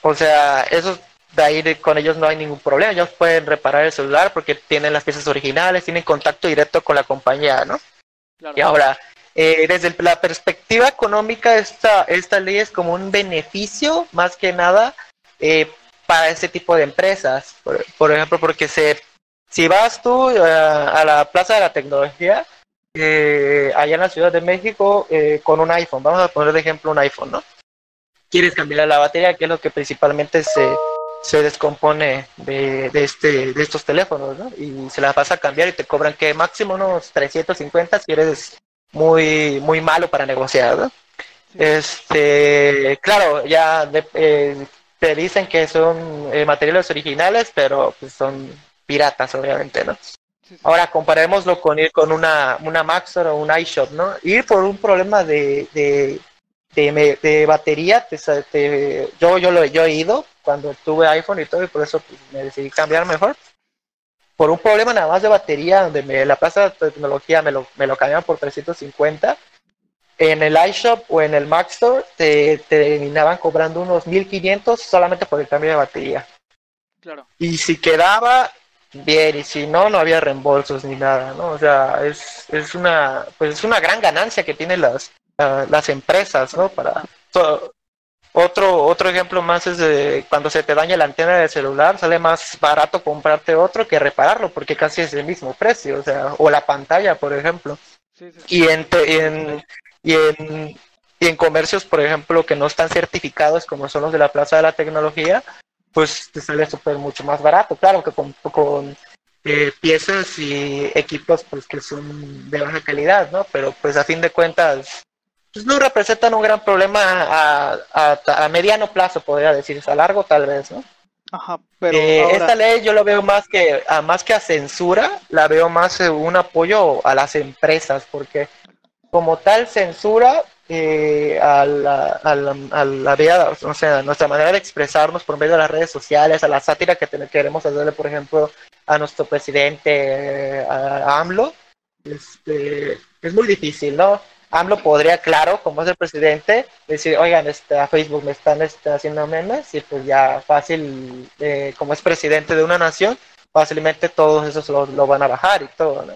o sea, eso de ahí con ellos no hay ningún problema, ellos pueden reparar el celular porque tienen las piezas originales, tienen contacto directo con la compañía, ¿no? Y ahora, eh, desde la perspectiva económica, esta, esta ley es como un beneficio más que nada eh, para este tipo de empresas. Por, ejemplo, porque se, si vas tú a la Plaza de la Tecnología, eh, allá en la Ciudad de México eh, con un iPhone. Vamos a poner de ejemplo un iPhone, ¿no? Quieres cambiar la batería, que es lo que principalmente se, se descompone de, de, este, de estos teléfonos, ¿no? Y se la vas a cambiar y te cobran que máximo unos 350 si eres muy, muy malo para negociar, ¿no? Este, claro, ya de, eh, te dicen que son eh, materiales originales, pero pues, son piratas, obviamente, ¿no? Ahora comparémoslo con ir con una, una Maxor o un iShop, ¿no? Ir por un problema de, de, de, batería, te, yo, yo, lo, yo he ido cuando tuve iPhone y todo, y por eso pues, me decidí cambiar mejor. Por un problema nada más de batería, donde me, la plaza de tecnología me lo, me lo cambiaron por 350, en el iShop o en el Mac Store te, terminaban cobrando unos 1500 solamente por el cambio de batería. Claro. Y si quedaba, bien, y si no, no había reembolsos ni nada, ¿no? O sea, es, es una, pues es una gran ganancia que tienen las, las empresas, ¿no? Para otro, otro ejemplo más es de cuando se te daña la antena del celular, sale más barato comprarte otro que repararlo, porque casi es el mismo precio, o sea, o la pantalla, por ejemplo. Y en, en, y en, y en comercios, por ejemplo, que no están certificados como son los de la Plaza de la Tecnología, pues te sale súper mucho más barato. Claro que con, con eh, piezas y equipos pues que son de baja calidad, ¿no? Pero pues a fin de cuentas pues no representan un gran problema a, a, mediano plazo, podría decirse, a largo tal vez, ¿no? Ajá, pero eh, esta ley yo lo veo más que a más que a censura, la veo más un apoyo a las empresas, porque como tal censura eh, a, la, a, la, vida, o sea, nuestra manera de expresarnos por medio de las redes sociales, a la sátira que queremos hacerle, por ejemplo, a nuestro presidente, a, AMLO, este, es muy difícil, ¿no? AMLO podría, claro, como es el presidente, decir, oigan, este, a Facebook me están este, haciendo memes y pues ya fácil, eh, como es presidente de una nación, fácilmente todos esos lo, lo van a bajar y todo, ¿no?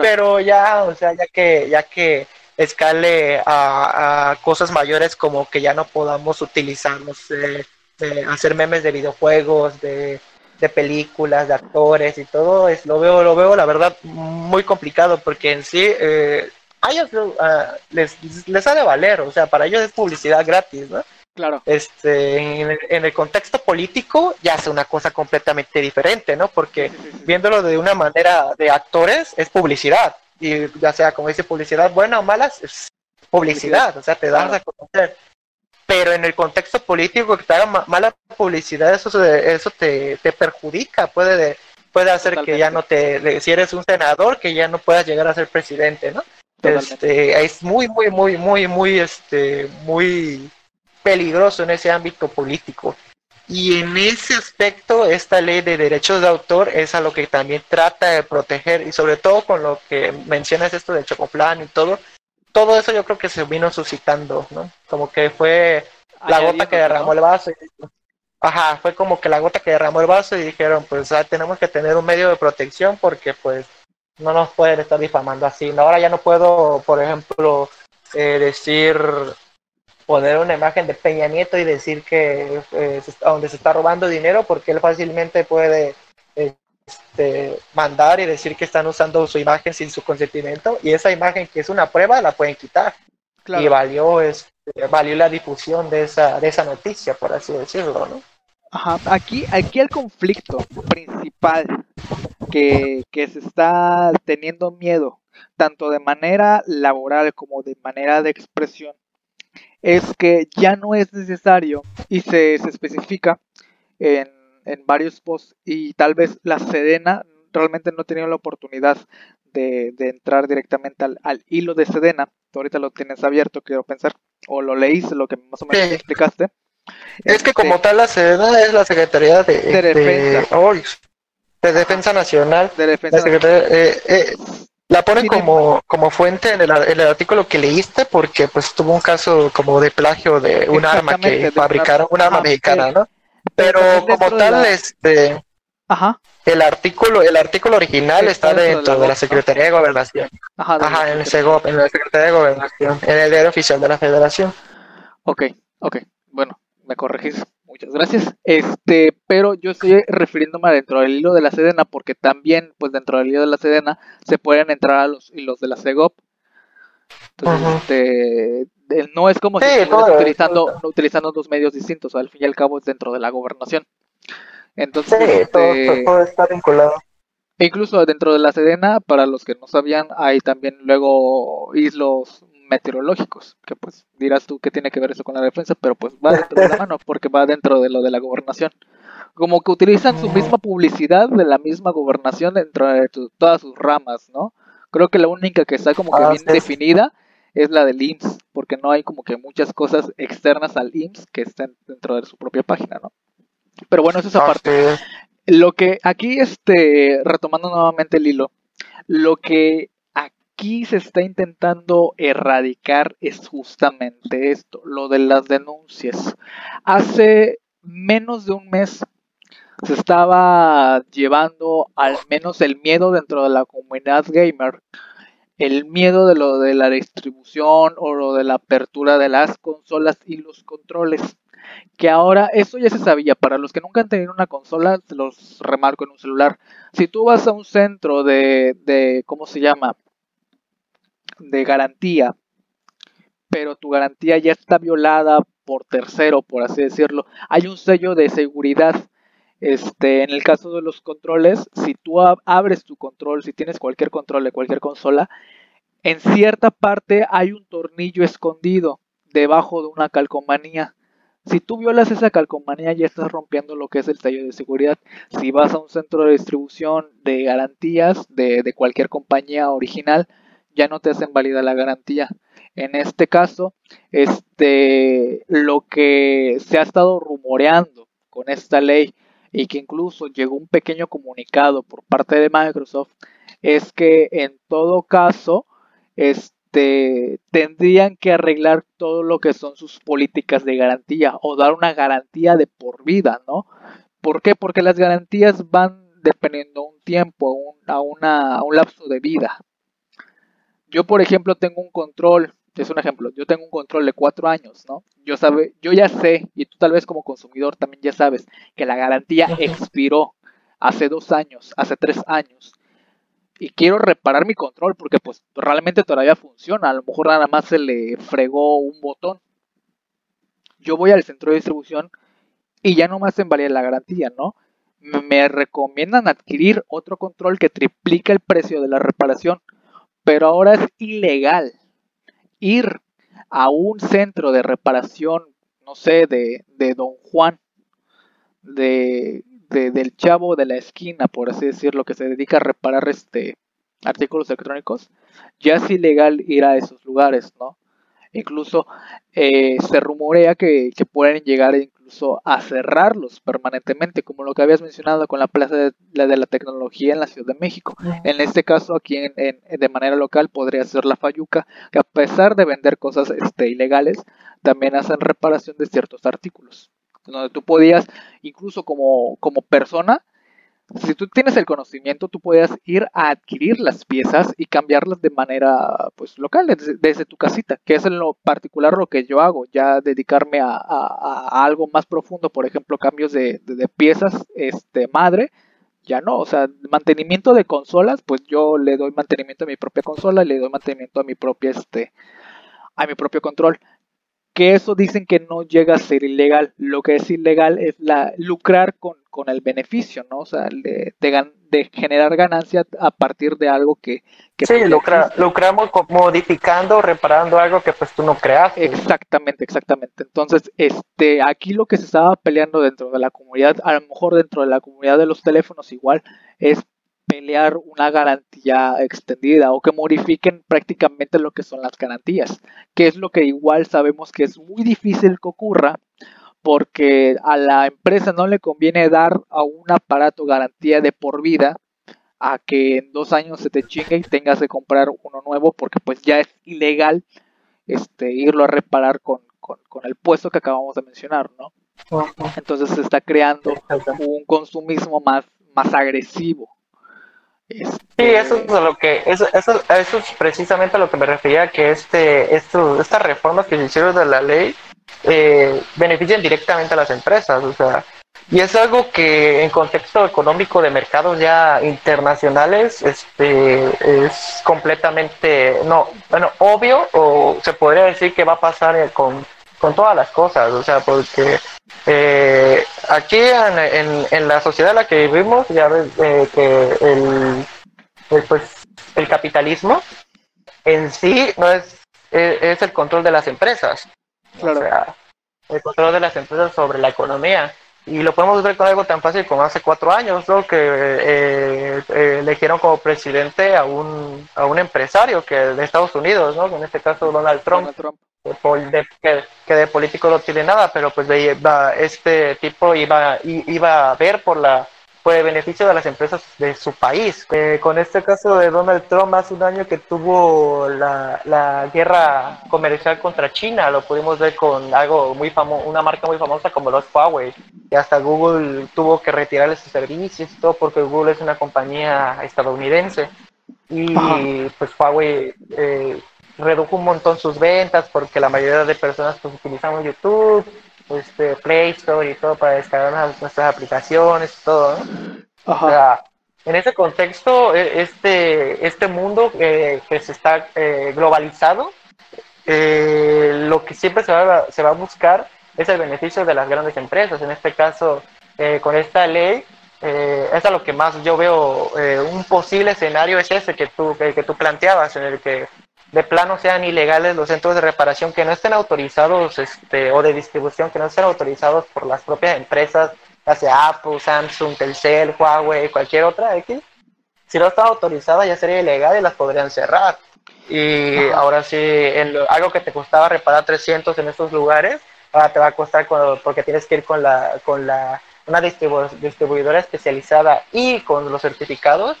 Pero ya, o sea, ya que, ya que escale a, cosas mayores como que ya no podamos utilizar, no sé, hacer memes de videojuegos, de, películas, de actores y todo, es, lo veo, lo veo la verdad muy complicado porque en sí eh, a ellos uh, les, les ha de valer, o sea, para ellos es publicidad gratis, ¿no? Claro. Este, en el, contexto político ya es una cosa completamente diferente, ¿no? Porque viéndolo de una manera de actores es publicidad. Y ya sea, como dice, publicidad buena o mala, es publicidad, o sea, te das a conocer. Pero en el contexto político, que te haga mala publicidad, eso, eso te, te perjudica, puede, puede hacer que ya no te, si eres un senador, que ya no puedas llegar a ser presidente, ¿no? Este, es muy, muy, muy, muy, muy, este, muy peligroso en ese ámbito político. Y en ese aspecto, esta ley de derechos de autor es a lo que también trata de proteger, y sobre todo con lo que mencionas esto de Chocoplan y todo, todo eso yo creo que se vino suscitando, ¿no? Como que fue la gota que derramó el vaso. ajá, fue como que la gota que derramó el vaso y dijeron, pues ah, tenemos que tener un medio de protección porque pues no nos pueden estar difamando así. Ahora ya no puedo, por ejemplo, eh, decir poner una imagen de Peña Nieto y decir que eh, donde se está robando dinero porque él fácilmente puede este, mandar y decir que están usando su imagen sin su consentimiento y esa imagen que es una prueba la pueden quitar y valió este, valió la difusión de esa de esa noticia por así decirlo no Ajá. aquí aquí el conflicto principal que, que se está teniendo miedo tanto de manera laboral como de manera de expresión es que ya no es necesario y se, especifica en, varios posts y tal vez la Sedena realmente no tenido la oportunidad de, entrar directamente al, hilo de Sedena. Tú ahorita lo tienes abierto, quiero pensar, o lo leíste, lo que más o menos explicaste. Es que como este, tal la Sedena es la Secretaría de, Defensa. De, Defensa Nacional. De Defensa Nacional. Eh, eh, la ponen como, como fuente en el, el, artículo que leíste porque pues tuvo un caso como de plagio de un arma que fabricaron, un arma mexicana, ¿no? Pero como tal, este... Ajá. El artículo, el artículo original está, dentro, de la, Secretaría de Gobernación. Ajá, Ajá en, el CEGOP, en la Secretaría de Gobernación, en el diario oficial de la Federación. Ok, ok, bueno, me corregís. Muchas gracias. Este, pero yo estoy refiriéndome dentro del hilo de la Sedena porque también, pues dentro del hilo de la Sedena se pueden entrar a los hilos de la CEGOP. Entonces, este, no es como si estuvieras utilizando, utilizando dos medios distintos, al fin y al cabo es dentro de la gobernación. Entonces, este, todo, está vinculado. E incluso dentro de la Sedena, para los que no sabían, hay también luego hilos meteorológicos, que pues dirás tú qué tiene que ver eso con la defensa, pero pues va dentro de la mano porque va dentro de lo de la gobernación. Como que utilizan su misma publicidad de la misma gobernación dentro de todas sus ramas, ¿no? Creo que la única que está como que ah, bien definida es la del IMSS, porque no hay como que muchas cosas externas al IMSS que estén dentro de su propia página, ¿no? Pero bueno, eso es aparte. Lo que aquí, este, retomando nuevamente el hilo, lo que aquí se está intentando erradicar es justamente esto, lo de las denuncias. Hace menos de un mes se estaba llevando al menos el miedo dentro de la comunidad gamer, el miedo de lo de la distribución o lo de la apertura de las consolas y los controles. Que ahora, eso ya se sabía, para los que nunca han tenido una consola, los remarco en un celular. Si tú vas a un centro de ¿cómo se llama? De garantía, pero tu garantía ya está violada por tercero, por así decirlo, hay un sello de seguridad este, en el caso de los controles, si tú abres tu control, si tienes cualquier control de cualquier consola, en cierta parte hay un tornillo escondido debajo de una calcomanía. Si tú violas esa calcomanía ya estás rompiendo lo que es el sello de seguridad. Si vas a un centro de distribución de garantías de, de cualquier compañía original, ya no te hacen válida la garantía. En este caso, este, lo que se ha estado rumoreando con esta ley y que incluso llegó un pequeño comunicado por parte de Microsoft es que en todo caso este tendrían que arreglar todo lo que son sus políticas de garantía o dar una garantía de por vida, ¿no? ¿Por qué? Porque las garantías van dependiendo un tiempo, a, a un lapso de vida. Yo, por ejemplo, tengo un control es un ejemplo, yo tengo un control de cuatro años, ¿no? Yo, sabe, yo ya sé, y tú tal vez como consumidor también ya sabes, que la garantía expiró hace dos años, hace tres años, y quiero reparar mi control porque pues realmente todavía funciona, a lo mejor nada más se le fregó un botón. Yo voy al centro de distribución y ya no me hacen valer la garantía, ¿no? Me recomiendan adquirir otro control que triplica el precio de la reparación, pero ahora es ilegal ir a un centro de reparación, no sé, de, de Don Juan, de, del chavo de la esquina, por así decirlo, que se dedica a reparar este artículos electrónicos, ya es ilegal ir a esos lugares, ¿no? Incluso eh, se rumorea que, que, pueden llegar incluso a cerrarlos permanentemente, como lo que habías mencionado con la Plaza de la, de la Tecnología en la Ciudad de México. En este caso, aquí en, de manera local podría ser la Fayuca, que a pesar de vender cosas este, ilegales, también hacen reparación de ciertos artículos. Donde tú podías, incluso como, como persona, si tú tienes el conocimiento, tú puedes ir a adquirir las piezas y cambiarlas de manera pues local, desde, tu casita, que es en lo particular lo que yo hago, ya dedicarme a, algo más profundo, por ejemplo, cambios de, piezas este, madre, ya no, o sea, mantenimiento de consolas, pues yo le doy mantenimiento a mi propia consola y le doy mantenimiento a mi propia, este, a mi propio control que eso dicen que no llega a ser ilegal. Lo que es ilegal es la lucrar con, con el beneficio, ¿no? O sea, de, de, generar ganancia a partir de algo que... que sí, lucramos modificando, reparando algo que pues tú no creaste. Exactamente, exactamente. Entonces, este, aquí lo que se estaba peleando dentro de la comunidad, a lo mejor dentro de la comunidad de los teléfonos igual, es pelear una garantía extendida o que modifiquen prácticamente lo que son las garantías, que es lo que igual sabemos que es muy difícil que ocurra porque a la empresa no le conviene dar a un aparato garantía de por vida a que en dos años se te chingue y tengas que comprar uno nuevo porque pues ya es ilegal este irlo a reparar con, con, con el puesto que acabamos de mencionar, ¿no? Entonces se está creando un consumismo más, más agresivo Sí, eso es lo que eso, eso, eso es precisamente a lo que me refería que este, esto, estas reformas que se hicieron de la ley eh, benefician directamente a las empresas, o sea, y es algo que en contexto económico de mercados ya internacionales este es completamente no bueno obvio o se podría decir que va a pasar con, con todas las cosas o sea porque eh, aquí en, en, la sociedad en la que vivimos, ya ves eh, que el, pues, el capitalismo en sí no es e, es, el control de las empresas. O sea, el control de las empresas sobre la economía. Y lo podemos ver con algo tan fácil como hace cuatro años, ¿no? que eh, eh, eligieron como presidente a un, a un empresario que de Estados Unidos, ¿no? en este caso Donald Trump, que, de político no tiene nada, pero pues este tipo iba, iba a ver por la por el beneficio de las empresas de su país. Eh, con este caso de Donald Trump, hace un año que tuvo la, la, guerra comercial contra China, lo pudimos ver con algo muy famoso, una marca muy famosa como los Huawei, y hasta Google tuvo que retirarle sus servicios y todo porque Google es una compañía estadounidense. Y pues Huawei eh, redujo un montón sus ventas porque la mayoría de personas pues utilizamos YouTube este, Play Store y todo para descargar nuestras aplicaciones y todo, O sea, en ese contexto, e, este, este mundo eh, que se está eh, globalizado, eh, lo que siempre se va, se va a buscar es el beneficio de las grandes empresas. En este caso, con esta ley, es a lo que más yo veo un posible escenario es ese que tú, que tú planteabas, en el que de plano sean ilegales los centros de reparación que no estén autorizados este, o de distribución que no estén autorizados por las propias empresas, ya sea Apple, Samsung, Telcel, Huawei, cualquier otra X. Si no está autorizada ya sería ilegal y las podrían cerrar. Y ahora sí, en algo que te costaba reparar 300 en estos lugares, ahora te va a costar porque tienes que ir con la con la una distribuidora especializada y con los certificados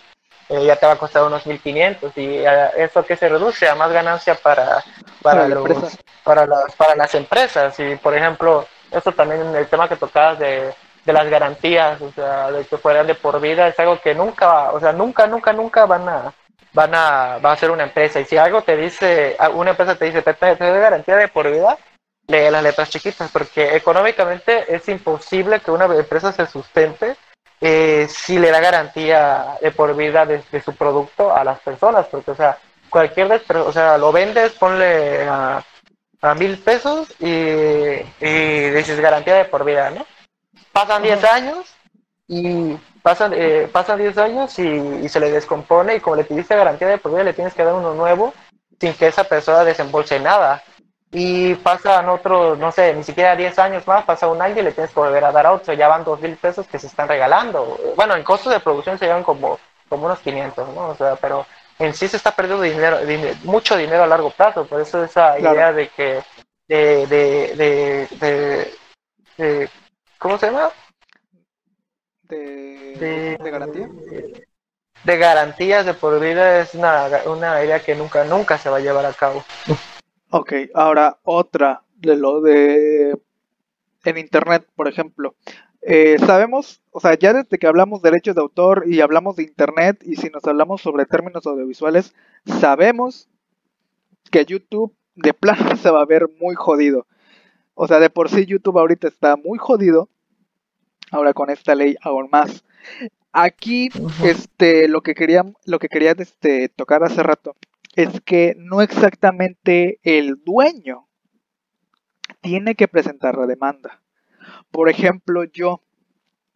eh, ya te va a costar unos 1.500 y eso que se reduce a más ganancia para, para, los, para, las, para las empresas. Y por ejemplo, eso también el tema que tocabas de, de las garantías, o sea, de que fueran de por vida, es algo que nunca, o sea, nunca, nunca, nunca van a van a, va a ser una empresa. Y si algo te dice, una empresa te dice, te, te, te garantía de por vida, lee las letras chiquitas, porque económicamente es imposible que una empresa se sustente eh, si le da garantía de por vida de, su producto a las personas, porque, o sea, cualquier, o sea, lo vendes, ponle a, mil pesos y, y, dices garantía de por vida, ¿no? Pasan 10 años y pasan, eh, pasan 10 años y, se le descompone y como le pidiste garantía de por vida, le tienes que dar uno nuevo sin que esa persona desembolse nada y pasan otros, no sé, ni siquiera 10 años más, pasa un año y le tienes que volver a dar a otro, ya van 2 mil pesos que se están regalando. Bueno, en costos de producción se llevan como, como unos 500, ¿no? O sea, pero en sí se está perdiendo dinero, mucho dinero a largo plazo, por eso esa idea de que, de, de, de, ¿cómo se llama? De, de garantía. De garantías de por vida es una, una idea que nunca, nunca se va a llevar a cabo. Ok, ahora otra de lo de en Internet, por ejemplo. Eh, sabemos, o sea, ya desde que hablamos de derechos de autor y hablamos de Internet y si nos hablamos sobre términos audiovisuales, sabemos que YouTube de plano se va a ver muy jodido. O sea, de por sí YouTube ahorita está muy jodido. Ahora con esta ley aún más. Aquí, este, lo que quería, lo que quería este, tocar hace rato es que no exactamente el dueño tiene que presentar la demanda. Por ejemplo, yo,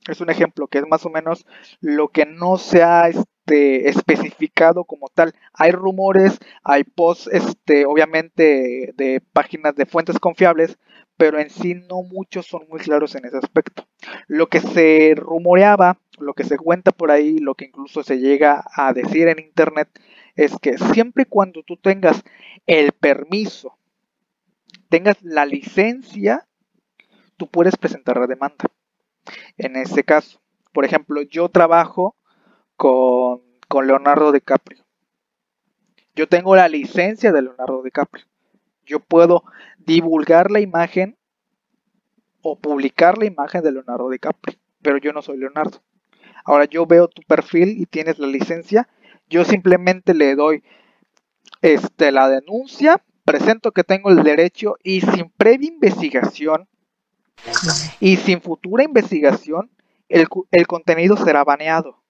es un ejemplo que es más o menos lo que no se ha este, especificado como tal. Hay rumores, hay posts, este, obviamente, de páginas de fuentes confiables, pero en sí no muchos son muy claros en ese aspecto. Lo que se rumoreaba, lo que se cuenta por ahí, lo que incluso se llega a decir en internet, es que siempre y cuando tú tengas el permiso, tengas la licencia, tú puedes presentar la demanda. En este caso, por ejemplo, yo trabajo con, con Leonardo DiCaprio. Yo tengo la licencia de Leonardo DiCaprio. Yo puedo divulgar la imagen o publicar la imagen de Leonardo DiCaprio, pero yo no soy Leonardo. Ahora yo veo tu perfil y tienes la licencia yo simplemente le doy este, la denuncia, presento que tengo el derecho y sin previa investigación y sin futura investigación, el, contenido será baneado.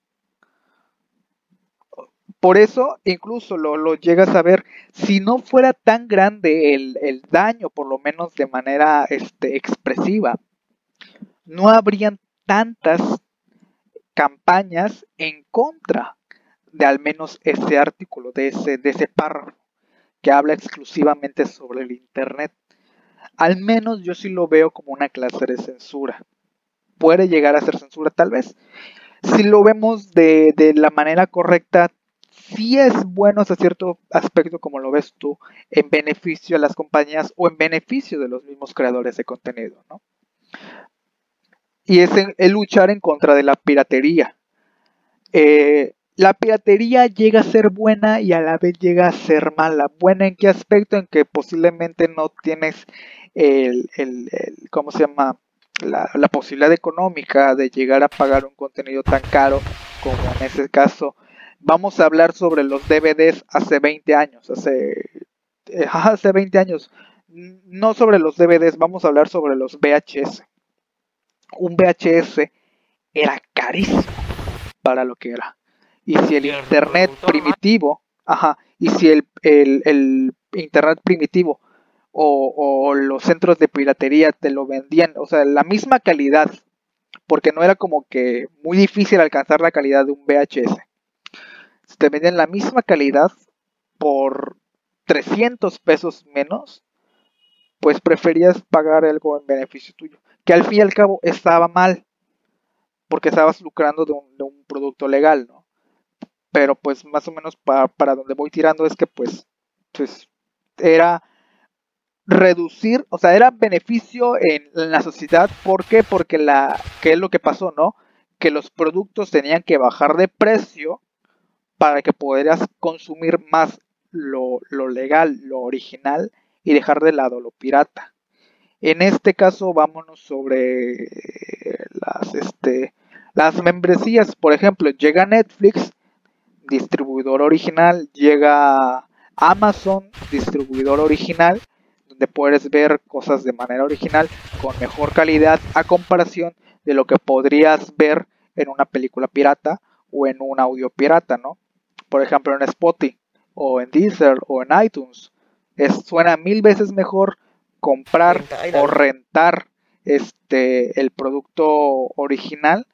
Por eso, incluso lo, lo, llegas a ver, si no fuera tan grande el, el daño, por lo menos de manera este, expresiva, no habrían tantas campañas en contra de al menos ese artículo, de ese, de ese párrafo. que habla exclusivamente sobre el Internet. Al menos yo sí lo veo como una clase de censura. Puede llegar a ser censura tal vez. Si lo vemos de, de la manera correcta, sí es bueno hasta cierto aspecto como lo ves tú, en beneficio a las compañías o en beneficio de los mismos creadores de contenido, ¿no? Y es el, luchar en contra de la piratería. Eh, la piratería llega a ser buena y a la vez llega a ser mala. Buena en qué aspecto? En que posiblemente no tienes el, el, ¿cómo se llama? La, la, posibilidad económica de llegar a pagar un contenido tan caro como en ese caso. Vamos a hablar sobre los DVDs hace 20 años, hace, eh, hace 20 años. No sobre los DVDs, vamos a hablar sobre los VHS. Un VHS era carísimo para lo que era y si el internet primitivo, ajá, y si el, el, internet primitivo o, o, los centros de piratería te lo vendían, o sea, la misma calidad, porque no era como que muy difícil alcanzar la calidad de un VHS. Si te vendían la misma calidad por 300 pesos menos, pues preferías pagar algo en beneficio tuyo, que al fin y al cabo estaba mal, porque estabas lucrando de un, de un producto legal, ¿no? Pero pues más o menos para, para donde voy tirando es que pues, pues era reducir, o sea, era beneficio en, la sociedad, ¿por qué? Porque la, ¿qué es lo que pasó, no? Que los productos tenían que bajar de precio para que pudieras consumir más lo, lo legal, lo original y dejar de lado lo pirata. En este caso, vámonos sobre las, este, las membresías. Por ejemplo, llega Netflix distribuidor original, llega Amazon, distribuidor original, donde puedes ver cosas de manera original con mejor calidad a comparación de lo que podrías ver en una película pirata o en un audio pirata, ¿no? Por ejemplo, en Spotify o en Deezer o en iTunes. Es, suena mil veces mejor comprar o rentar este el producto original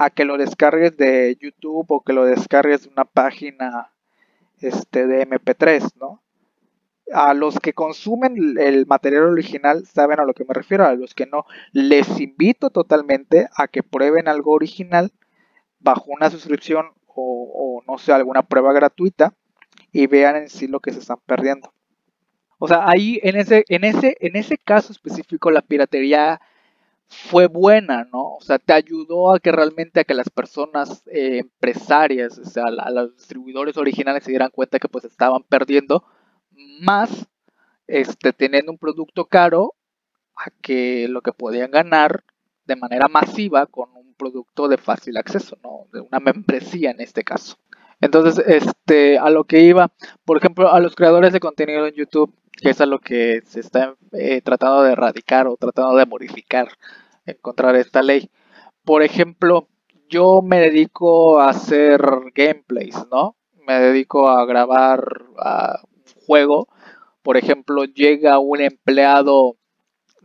a que lo descargues de YouTube o que lo descargues de una página este, de MP3, ¿no? A los que consumen el material original saben a lo que me refiero, a los que no, les invito totalmente a que prueben algo original bajo una suscripción o, o no sé, alguna prueba gratuita y vean en sí lo que se están perdiendo. O sea, ahí en ese, en ese, en ese caso específico la piratería fue buena, ¿no? O sea, te ayudó a que realmente a que las personas eh, empresarias, o sea, a, los distribuidores originales se dieran cuenta que pues estaban perdiendo más este, teniendo un producto caro a que lo que podían ganar de manera masiva con un producto de fácil acceso, ¿no? De una membresía en este caso. Entonces, este, a lo que iba, por ejemplo, a los creadores de contenido en YouTube, que es a lo que se está eh, tratando de erradicar o tratando de modificar en contra de esta ley. Por ejemplo, yo me dedico a hacer gameplays, ¿no? Me dedico a grabar a un juego. Por ejemplo, llega un empleado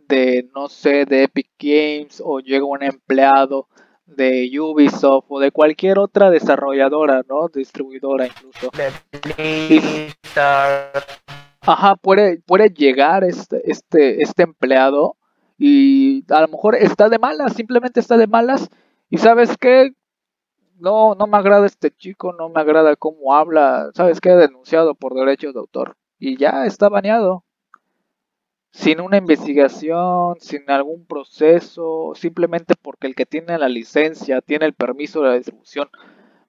de, no sé, de Epic Games o llega un empleado de Ubisoft o de cualquier otra desarrolladora, ¿no? Distribuidora incluso. Ajá, puede, puede llegar este, este, este empleado y a lo mejor está de malas, simplemente está de malas y sabes qué, no, no me agrada este chico, no me agrada cómo habla, sabes qué, denunciado por derechos de autor y ya está baneado. Sin una investigación, sin algún proceso, simplemente porque el que tiene la licencia, tiene el permiso de la distribución,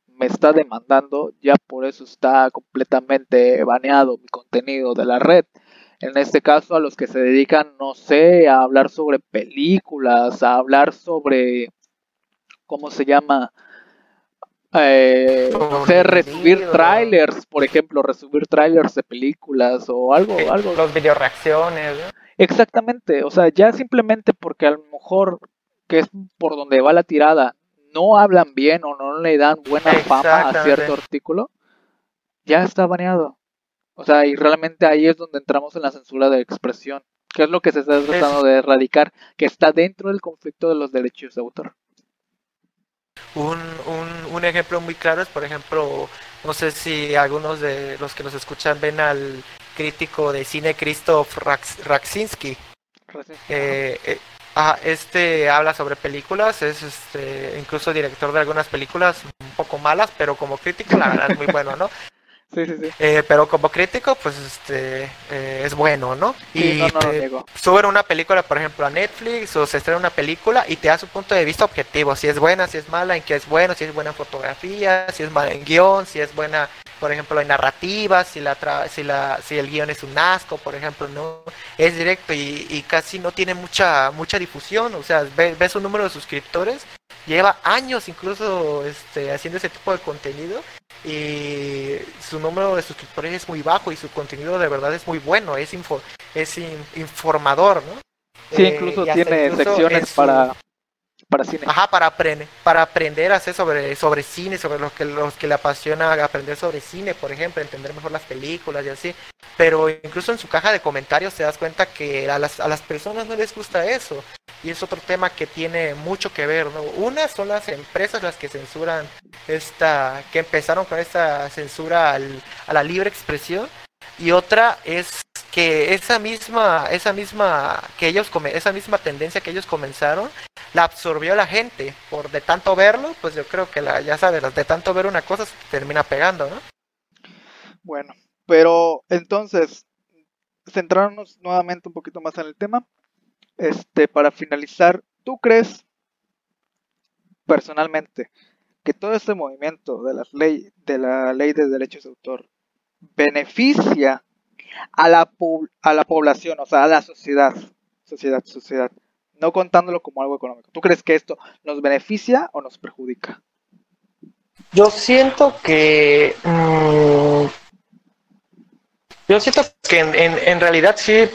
me está demandando, ya por eso está completamente baneado mi contenido de la red. En este caso, a los que se dedican, no sé, a hablar sobre películas, a hablar sobre, ¿cómo se llama? Eh, no sé, resubir trailers, por ejemplo, resubir trailers de películas o algo, algo. Los video reacciones. Exactamente, o sea, ya simplemente porque a lo mejor que es por donde va la tirada, no hablan bien o no le dan buena fama a cierto artículo, ya está baneado. O sea, y realmente ahí es donde entramos en la censura de expresión, que es lo que se está tratando de erradicar, que está dentro del conflicto de los derechos de autor. Un, un, ejemplo muy claro es, por ejemplo, no sé si algunos de los que nos escuchan ven al crítico de cine Christoph Raksinski. Eh, eh, este habla sobre películas, es este, incluso director de algunas películas un poco malas, pero como crítico la verdad es muy bueno, ¿no? Eh, pero como crítico, pues este eh, es bueno, ¿no? y suben una película, por ejemplo, a Netflix o se estrena una película y te da su punto de vista objetivo, si es buena, si es mala, en qué es bueno, si es buena en fotografía, si es mala en guion, si es buena, por ejemplo, en narrativa, si la si la si el guion es un asco, por ejemplo, no es directo y, casi no tiene mucha mucha difusión, o sea, ves, ves un número de suscriptores lleva años incluso este, haciendo ese tipo de contenido y su número de suscriptores es muy bajo y su contenido de verdad es muy bueno, es info, es informador, ¿no? Sí, incluso eh, tiene secciones para para cine. Ajá, para aprender, para aprender a hacer sobre, sobre cine, sobre los que los que le apasiona aprender sobre cine, por ejemplo, entender mejor las películas y así. Pero incluso en su caja de comentarios te das cuenta que a las, a las personas no les gusta eso. Y es otro tema que tiene mucho que ver, ¿no? Una son las empresas las que censuran esta, que empezaron con esta censura al, a la libre expresión. Y otra es que esa misma, esa misma, que ellos, esa misma tendencia que ellos comenzaron, la absorbió la gente. Por de tanto verlo, pues yo creo que la, ya sabes, de tanto ver una cosa se termina pegando, ¿no? Bueno, pero entonces, centrarnos nuevamente un poquito más en el tema. Este, para finalizar, ¿tú crees personalmente que todo este movimiento de las ley, de la ley de derechos de autor beneficia a la, a la población, o sea, a la sociedad, sociedad, sociedad, no contándolo como algo económico. ¿Tú crees que esto nos beneficia o nos perjudica? Yo siento que... Mm, yo siento que en, en, realidad sí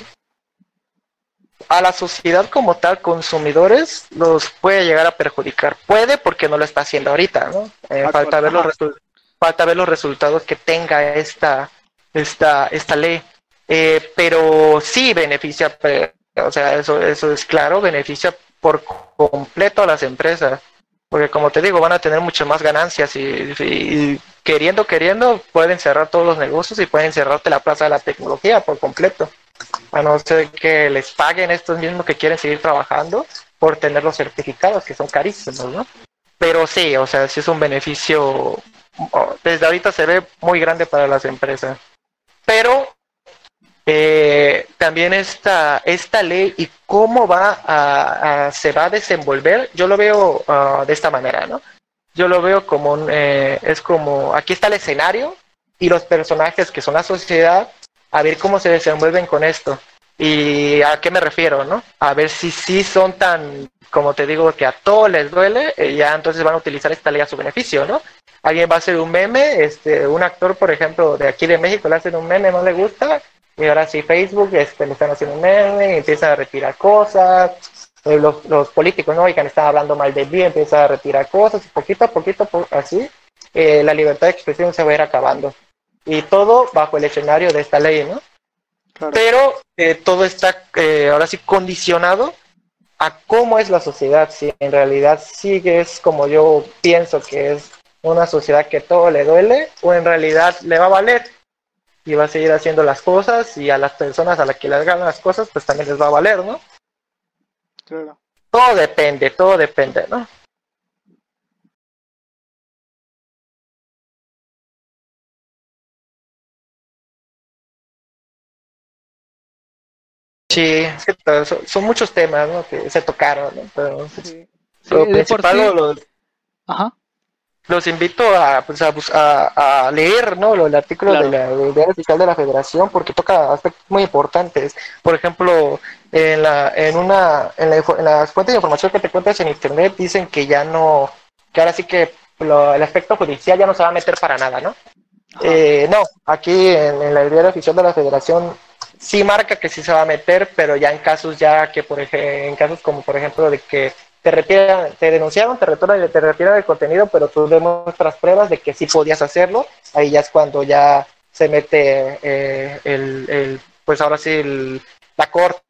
a la sociedad como tal, consumidores, los puede llegar a perjudicar. Puede porque no lo está haciendo ahorita, ¿no? Eh, falta, ver los falta ver los resultados que tenga esta, esta, esta ley. Eh, pero sí beneficia, o sea, eso, eso es claro, beneficia por completo a las empresas. Porque como te digo, van a tener muchas más ganancias y, queriendo, queriendo, pueden cerrar todos los negocios y pueden cerrarte la plaza de la tecnología por completo. A no ser que les paguen estos mismos que quieren seguir trabajando por tener los certificados, que son carísimos, ¿no? Pero sí, o sea, sí es un beneficio, desde ahorita se ve muy grande para las empresas. Pero eh, también esta, esta ley y cómo va a, se va a desenvolver, yo lo veo ah, de esta manera, ¿no? Yo lo veo como un, eh, es como, aquí está el escenario y los personajes que son la sociedad, a ver cómo se desenvuelven con esto. ¿Y a qué me refiero, no? A ver si sí son tan, como te digo, que a todos les duele, eh, ya entonces van a utilizar esta ley a su beneficio, ¿no? Alguien va a hacer un meme, este, un actor, por ejemplo, de aquí de México le hacen un meme, no le gusta, y ahora sí Facebook este, le están haciendo un meme, y empieza a retirar cosas, eh, los, los, políticos, ¿no? Oigan, están hablando mal de mí, empieza a retirar cosas, poquito a poquito, así, eh, la libertad de expresión se va a ir acabando. Y todo bajo el escenario de esta ley, ¿no? Pero eh, todo está ahora sí condicionado a cómo es la sociedad, si en realidad sigues como yo pienso que es una sociedad que todo le duele o en realidad le va a valer y va a seguir haciendo las cosas y a las personas a las que le hagan las cosas pues también les va a valer, ¿no? Claro. Todo depende, todo depende, ¿no? Sí, son, muchos temas ¿no? que se tocaron, ¿no? Pero, sí. lo principal, Ajá los invito a, pues, a, a, leer ¿no? el artículo de la Idea Fiscal de la Federación porque toca aspectos muy importantes. Por ejemplo, en, la, en, una, en, la, en las fuentes de información que te cuentas en Internet dicen que ya no, que ahora sí que el aspecto judicial ya no se va a meter para nada, ¿no? Eh, no, aquí en, la idea oficial de la Federación sí marca que sí se va a meter, pero ya en casos ya que por ejemplo, en casos como por ejemplo de que te retiran, te denunciaron, te retiran, te retiran el contenido, pero tú demuestras pruebas de que sí podías hacerlo, ahí ya es cuando ya se mete eh, el, pues ahora sí, la corte,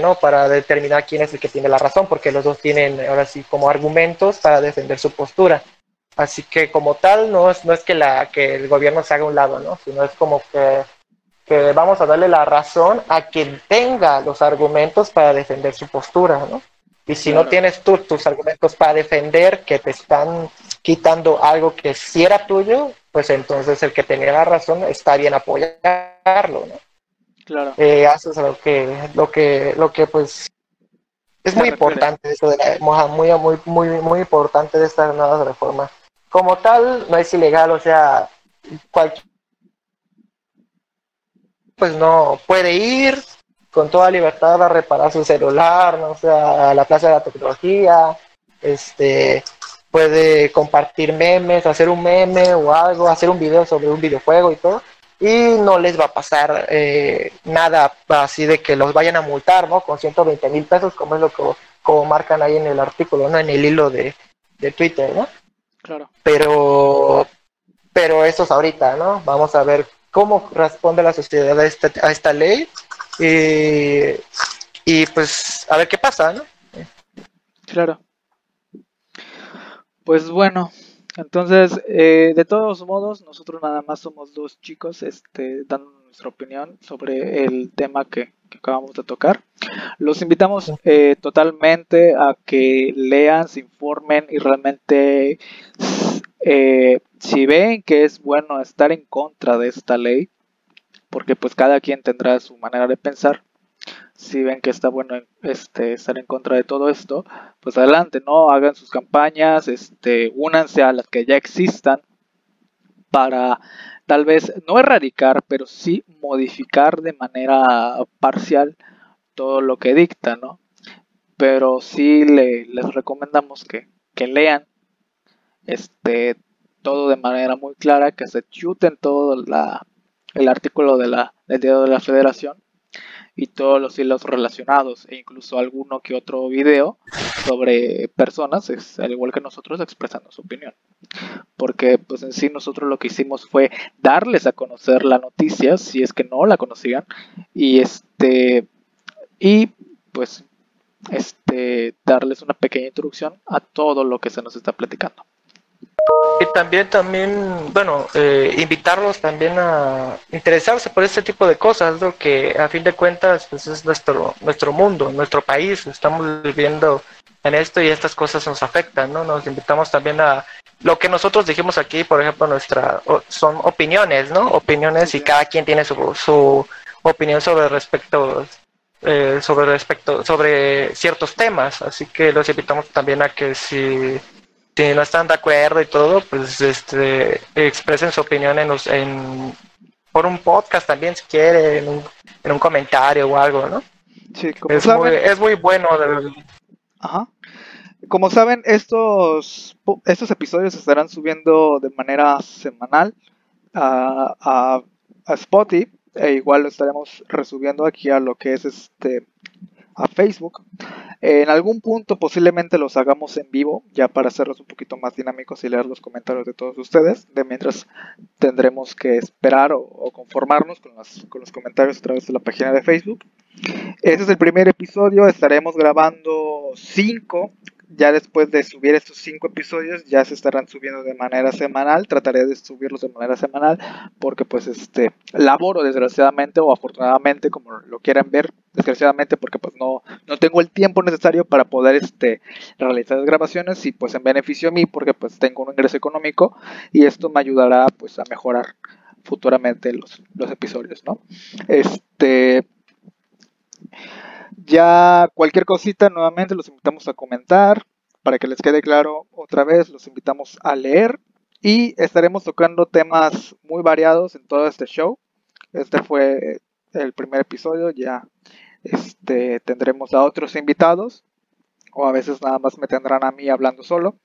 ¿no? Para determinar quién es el que tiene la razón, porque los dos tienen ahora sí como argumentos para defender su postura. Así que como tal, no es, no es que, la, que el gobierno se haga un lado, ¿no? Sino es como que que vamos a darle la razón a quien tenga los argumentos para defender su postura, ¿no? Y si no tienes tú tus argumentos para defender que te están quitando algo que sí era tuyo, pues entonces el que tenía la razón está bien apoyarlo, ¿no? Claro. Eh, eso es lo que, lo que, lo que pues es muy importante esto de la, muy, muy, muy, muy importante de estas nuevas reformas. Como tal, no es ilegal, o sea, cualquier pues no puede ir con toda libertad a reparar su celular, no sea, a la plaza de la tecnología, este puede compartir memes, hacer un meme o algo, hacer un video sobre un videojuego y todo, y no les va a pasar eh, nada así de que los vayan a multar, ¿no? Con 120 mil pesos, como es lo que como marcan ahí en el artículo, ¿no? En el hilo de, de Twitter, ¿no? Claro. Pero, pero eso es ahorita, ¿no? Vamos a ver cómo responde la sociedad a esta, a esta ley y, y pues a ver qué pasa, ¿no? Claro. Pues bueno, entonces, eh, de todos modos, nosotros nada más somos dos chicos este, dando nuestra opinión sobre el tema que, acabamos de tocar. Los invitamos eh, totalmente a que lean, se informen y realmente eh, si ven que es bueno estar en contra de esta ley, porque pues cada quien tendrá su manera de pensar, si ven que está bueno este, estar en contra de todo esto, pues adelante, ¿no? Hagan sus campañas, este, únanse a las que ya existan para tal vez no erradicar, pero sí modificar de manera parcial todo lo que dicta, ¿no? Pero sí le, les recomendamos que, que lean este, todo de manera muy clara, que se chuten todo la, el artículo de la, del Día de la Federación y todos los hilos relacionados e incluso alguno que otro video sobre personas, al igual que nosotros, expresando su opinión. Porque pues en sí nosotros lo que hicimos fue darles a conocer la noticia, si es que no la conocían, y este y pues este darles una pequeña introducción a todo lo que se nos está platicando. Y también, también, bueno, eh, invitarlos también a interesarse por este tipo de cosas, lo que a fin de cuentas pues es nuestro, nuestro mundo, nuestro país, estamos viviendo en esto y estas cosas nos afectan, ¿no? Nos invitamos también a lo que nosotros dijimos aquí, por ejemplo, nuestra son opiniones, ¿no? Opiniones y cada quien tiene su, su opinión sobre respecto eh, sobre respecto sobre ciertos temas, así que los invitamos también a que si si no están de acuerdo y todo, pues este, expresen su opinión en, los, en por un podcast también si quieren, en un, en un comentario o algo, ¿no? Sí, como es, muy, es muy bueno. Ajá. Como saben, estos, estos episodios se estarán subiendo de manera semanal a, a, a Spotify e igual lo estaremos resubiendo aquí a lo que es este a Facebook. En algún punto posiblemente los hagamos en vivo, ya para hacerlos un poquito más dinámicos y leer los comentarios de todos ustedes. De mientras tendremos que esperar o, conformarnos con con los comentarios a través de la página de Facebook. Este es el primer episodio, estaremos grabando cinco ya después de subir estos cinco episodios ya se estarán subiendo de manera semanal. Trataré de subirlos de manera semanal porque pues este laboro desgraciadamente o afortunadamente como lo quieran ver desgraciadamente porque pues no no tengo el tiempo necesario para poder este realizar las grabaciones y pues en beneficio a porque pues tengo un ingreso económico y esto me ayudará pues a mejorar futuramente los, los episodios no este ya cualquier cosita, nuevamente los invitamos a comentar. Para que les quede claro otra vez, los invitamos a leer. Y estaremos tocando temas muy variados en todo este show. Este fue el primer episodio. Ya este, tendremos a otros invitados. O a veces nada más me tendrán a mí hablando solo.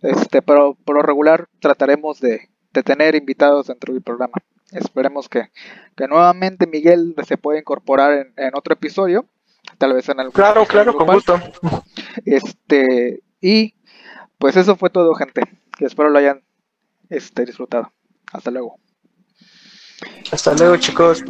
Este, pero por lo regular trataremos de, tener invitados dentro del programa. Esperemos que, nuevamente Miguel se pueda incorporar en otro episodio tal vez en algún Claro, claro, con gusto. Este, y pues eso fue todo, gente. Espero lo hayan este, disfrutado. Hasta luego. Hasta luego, chicos.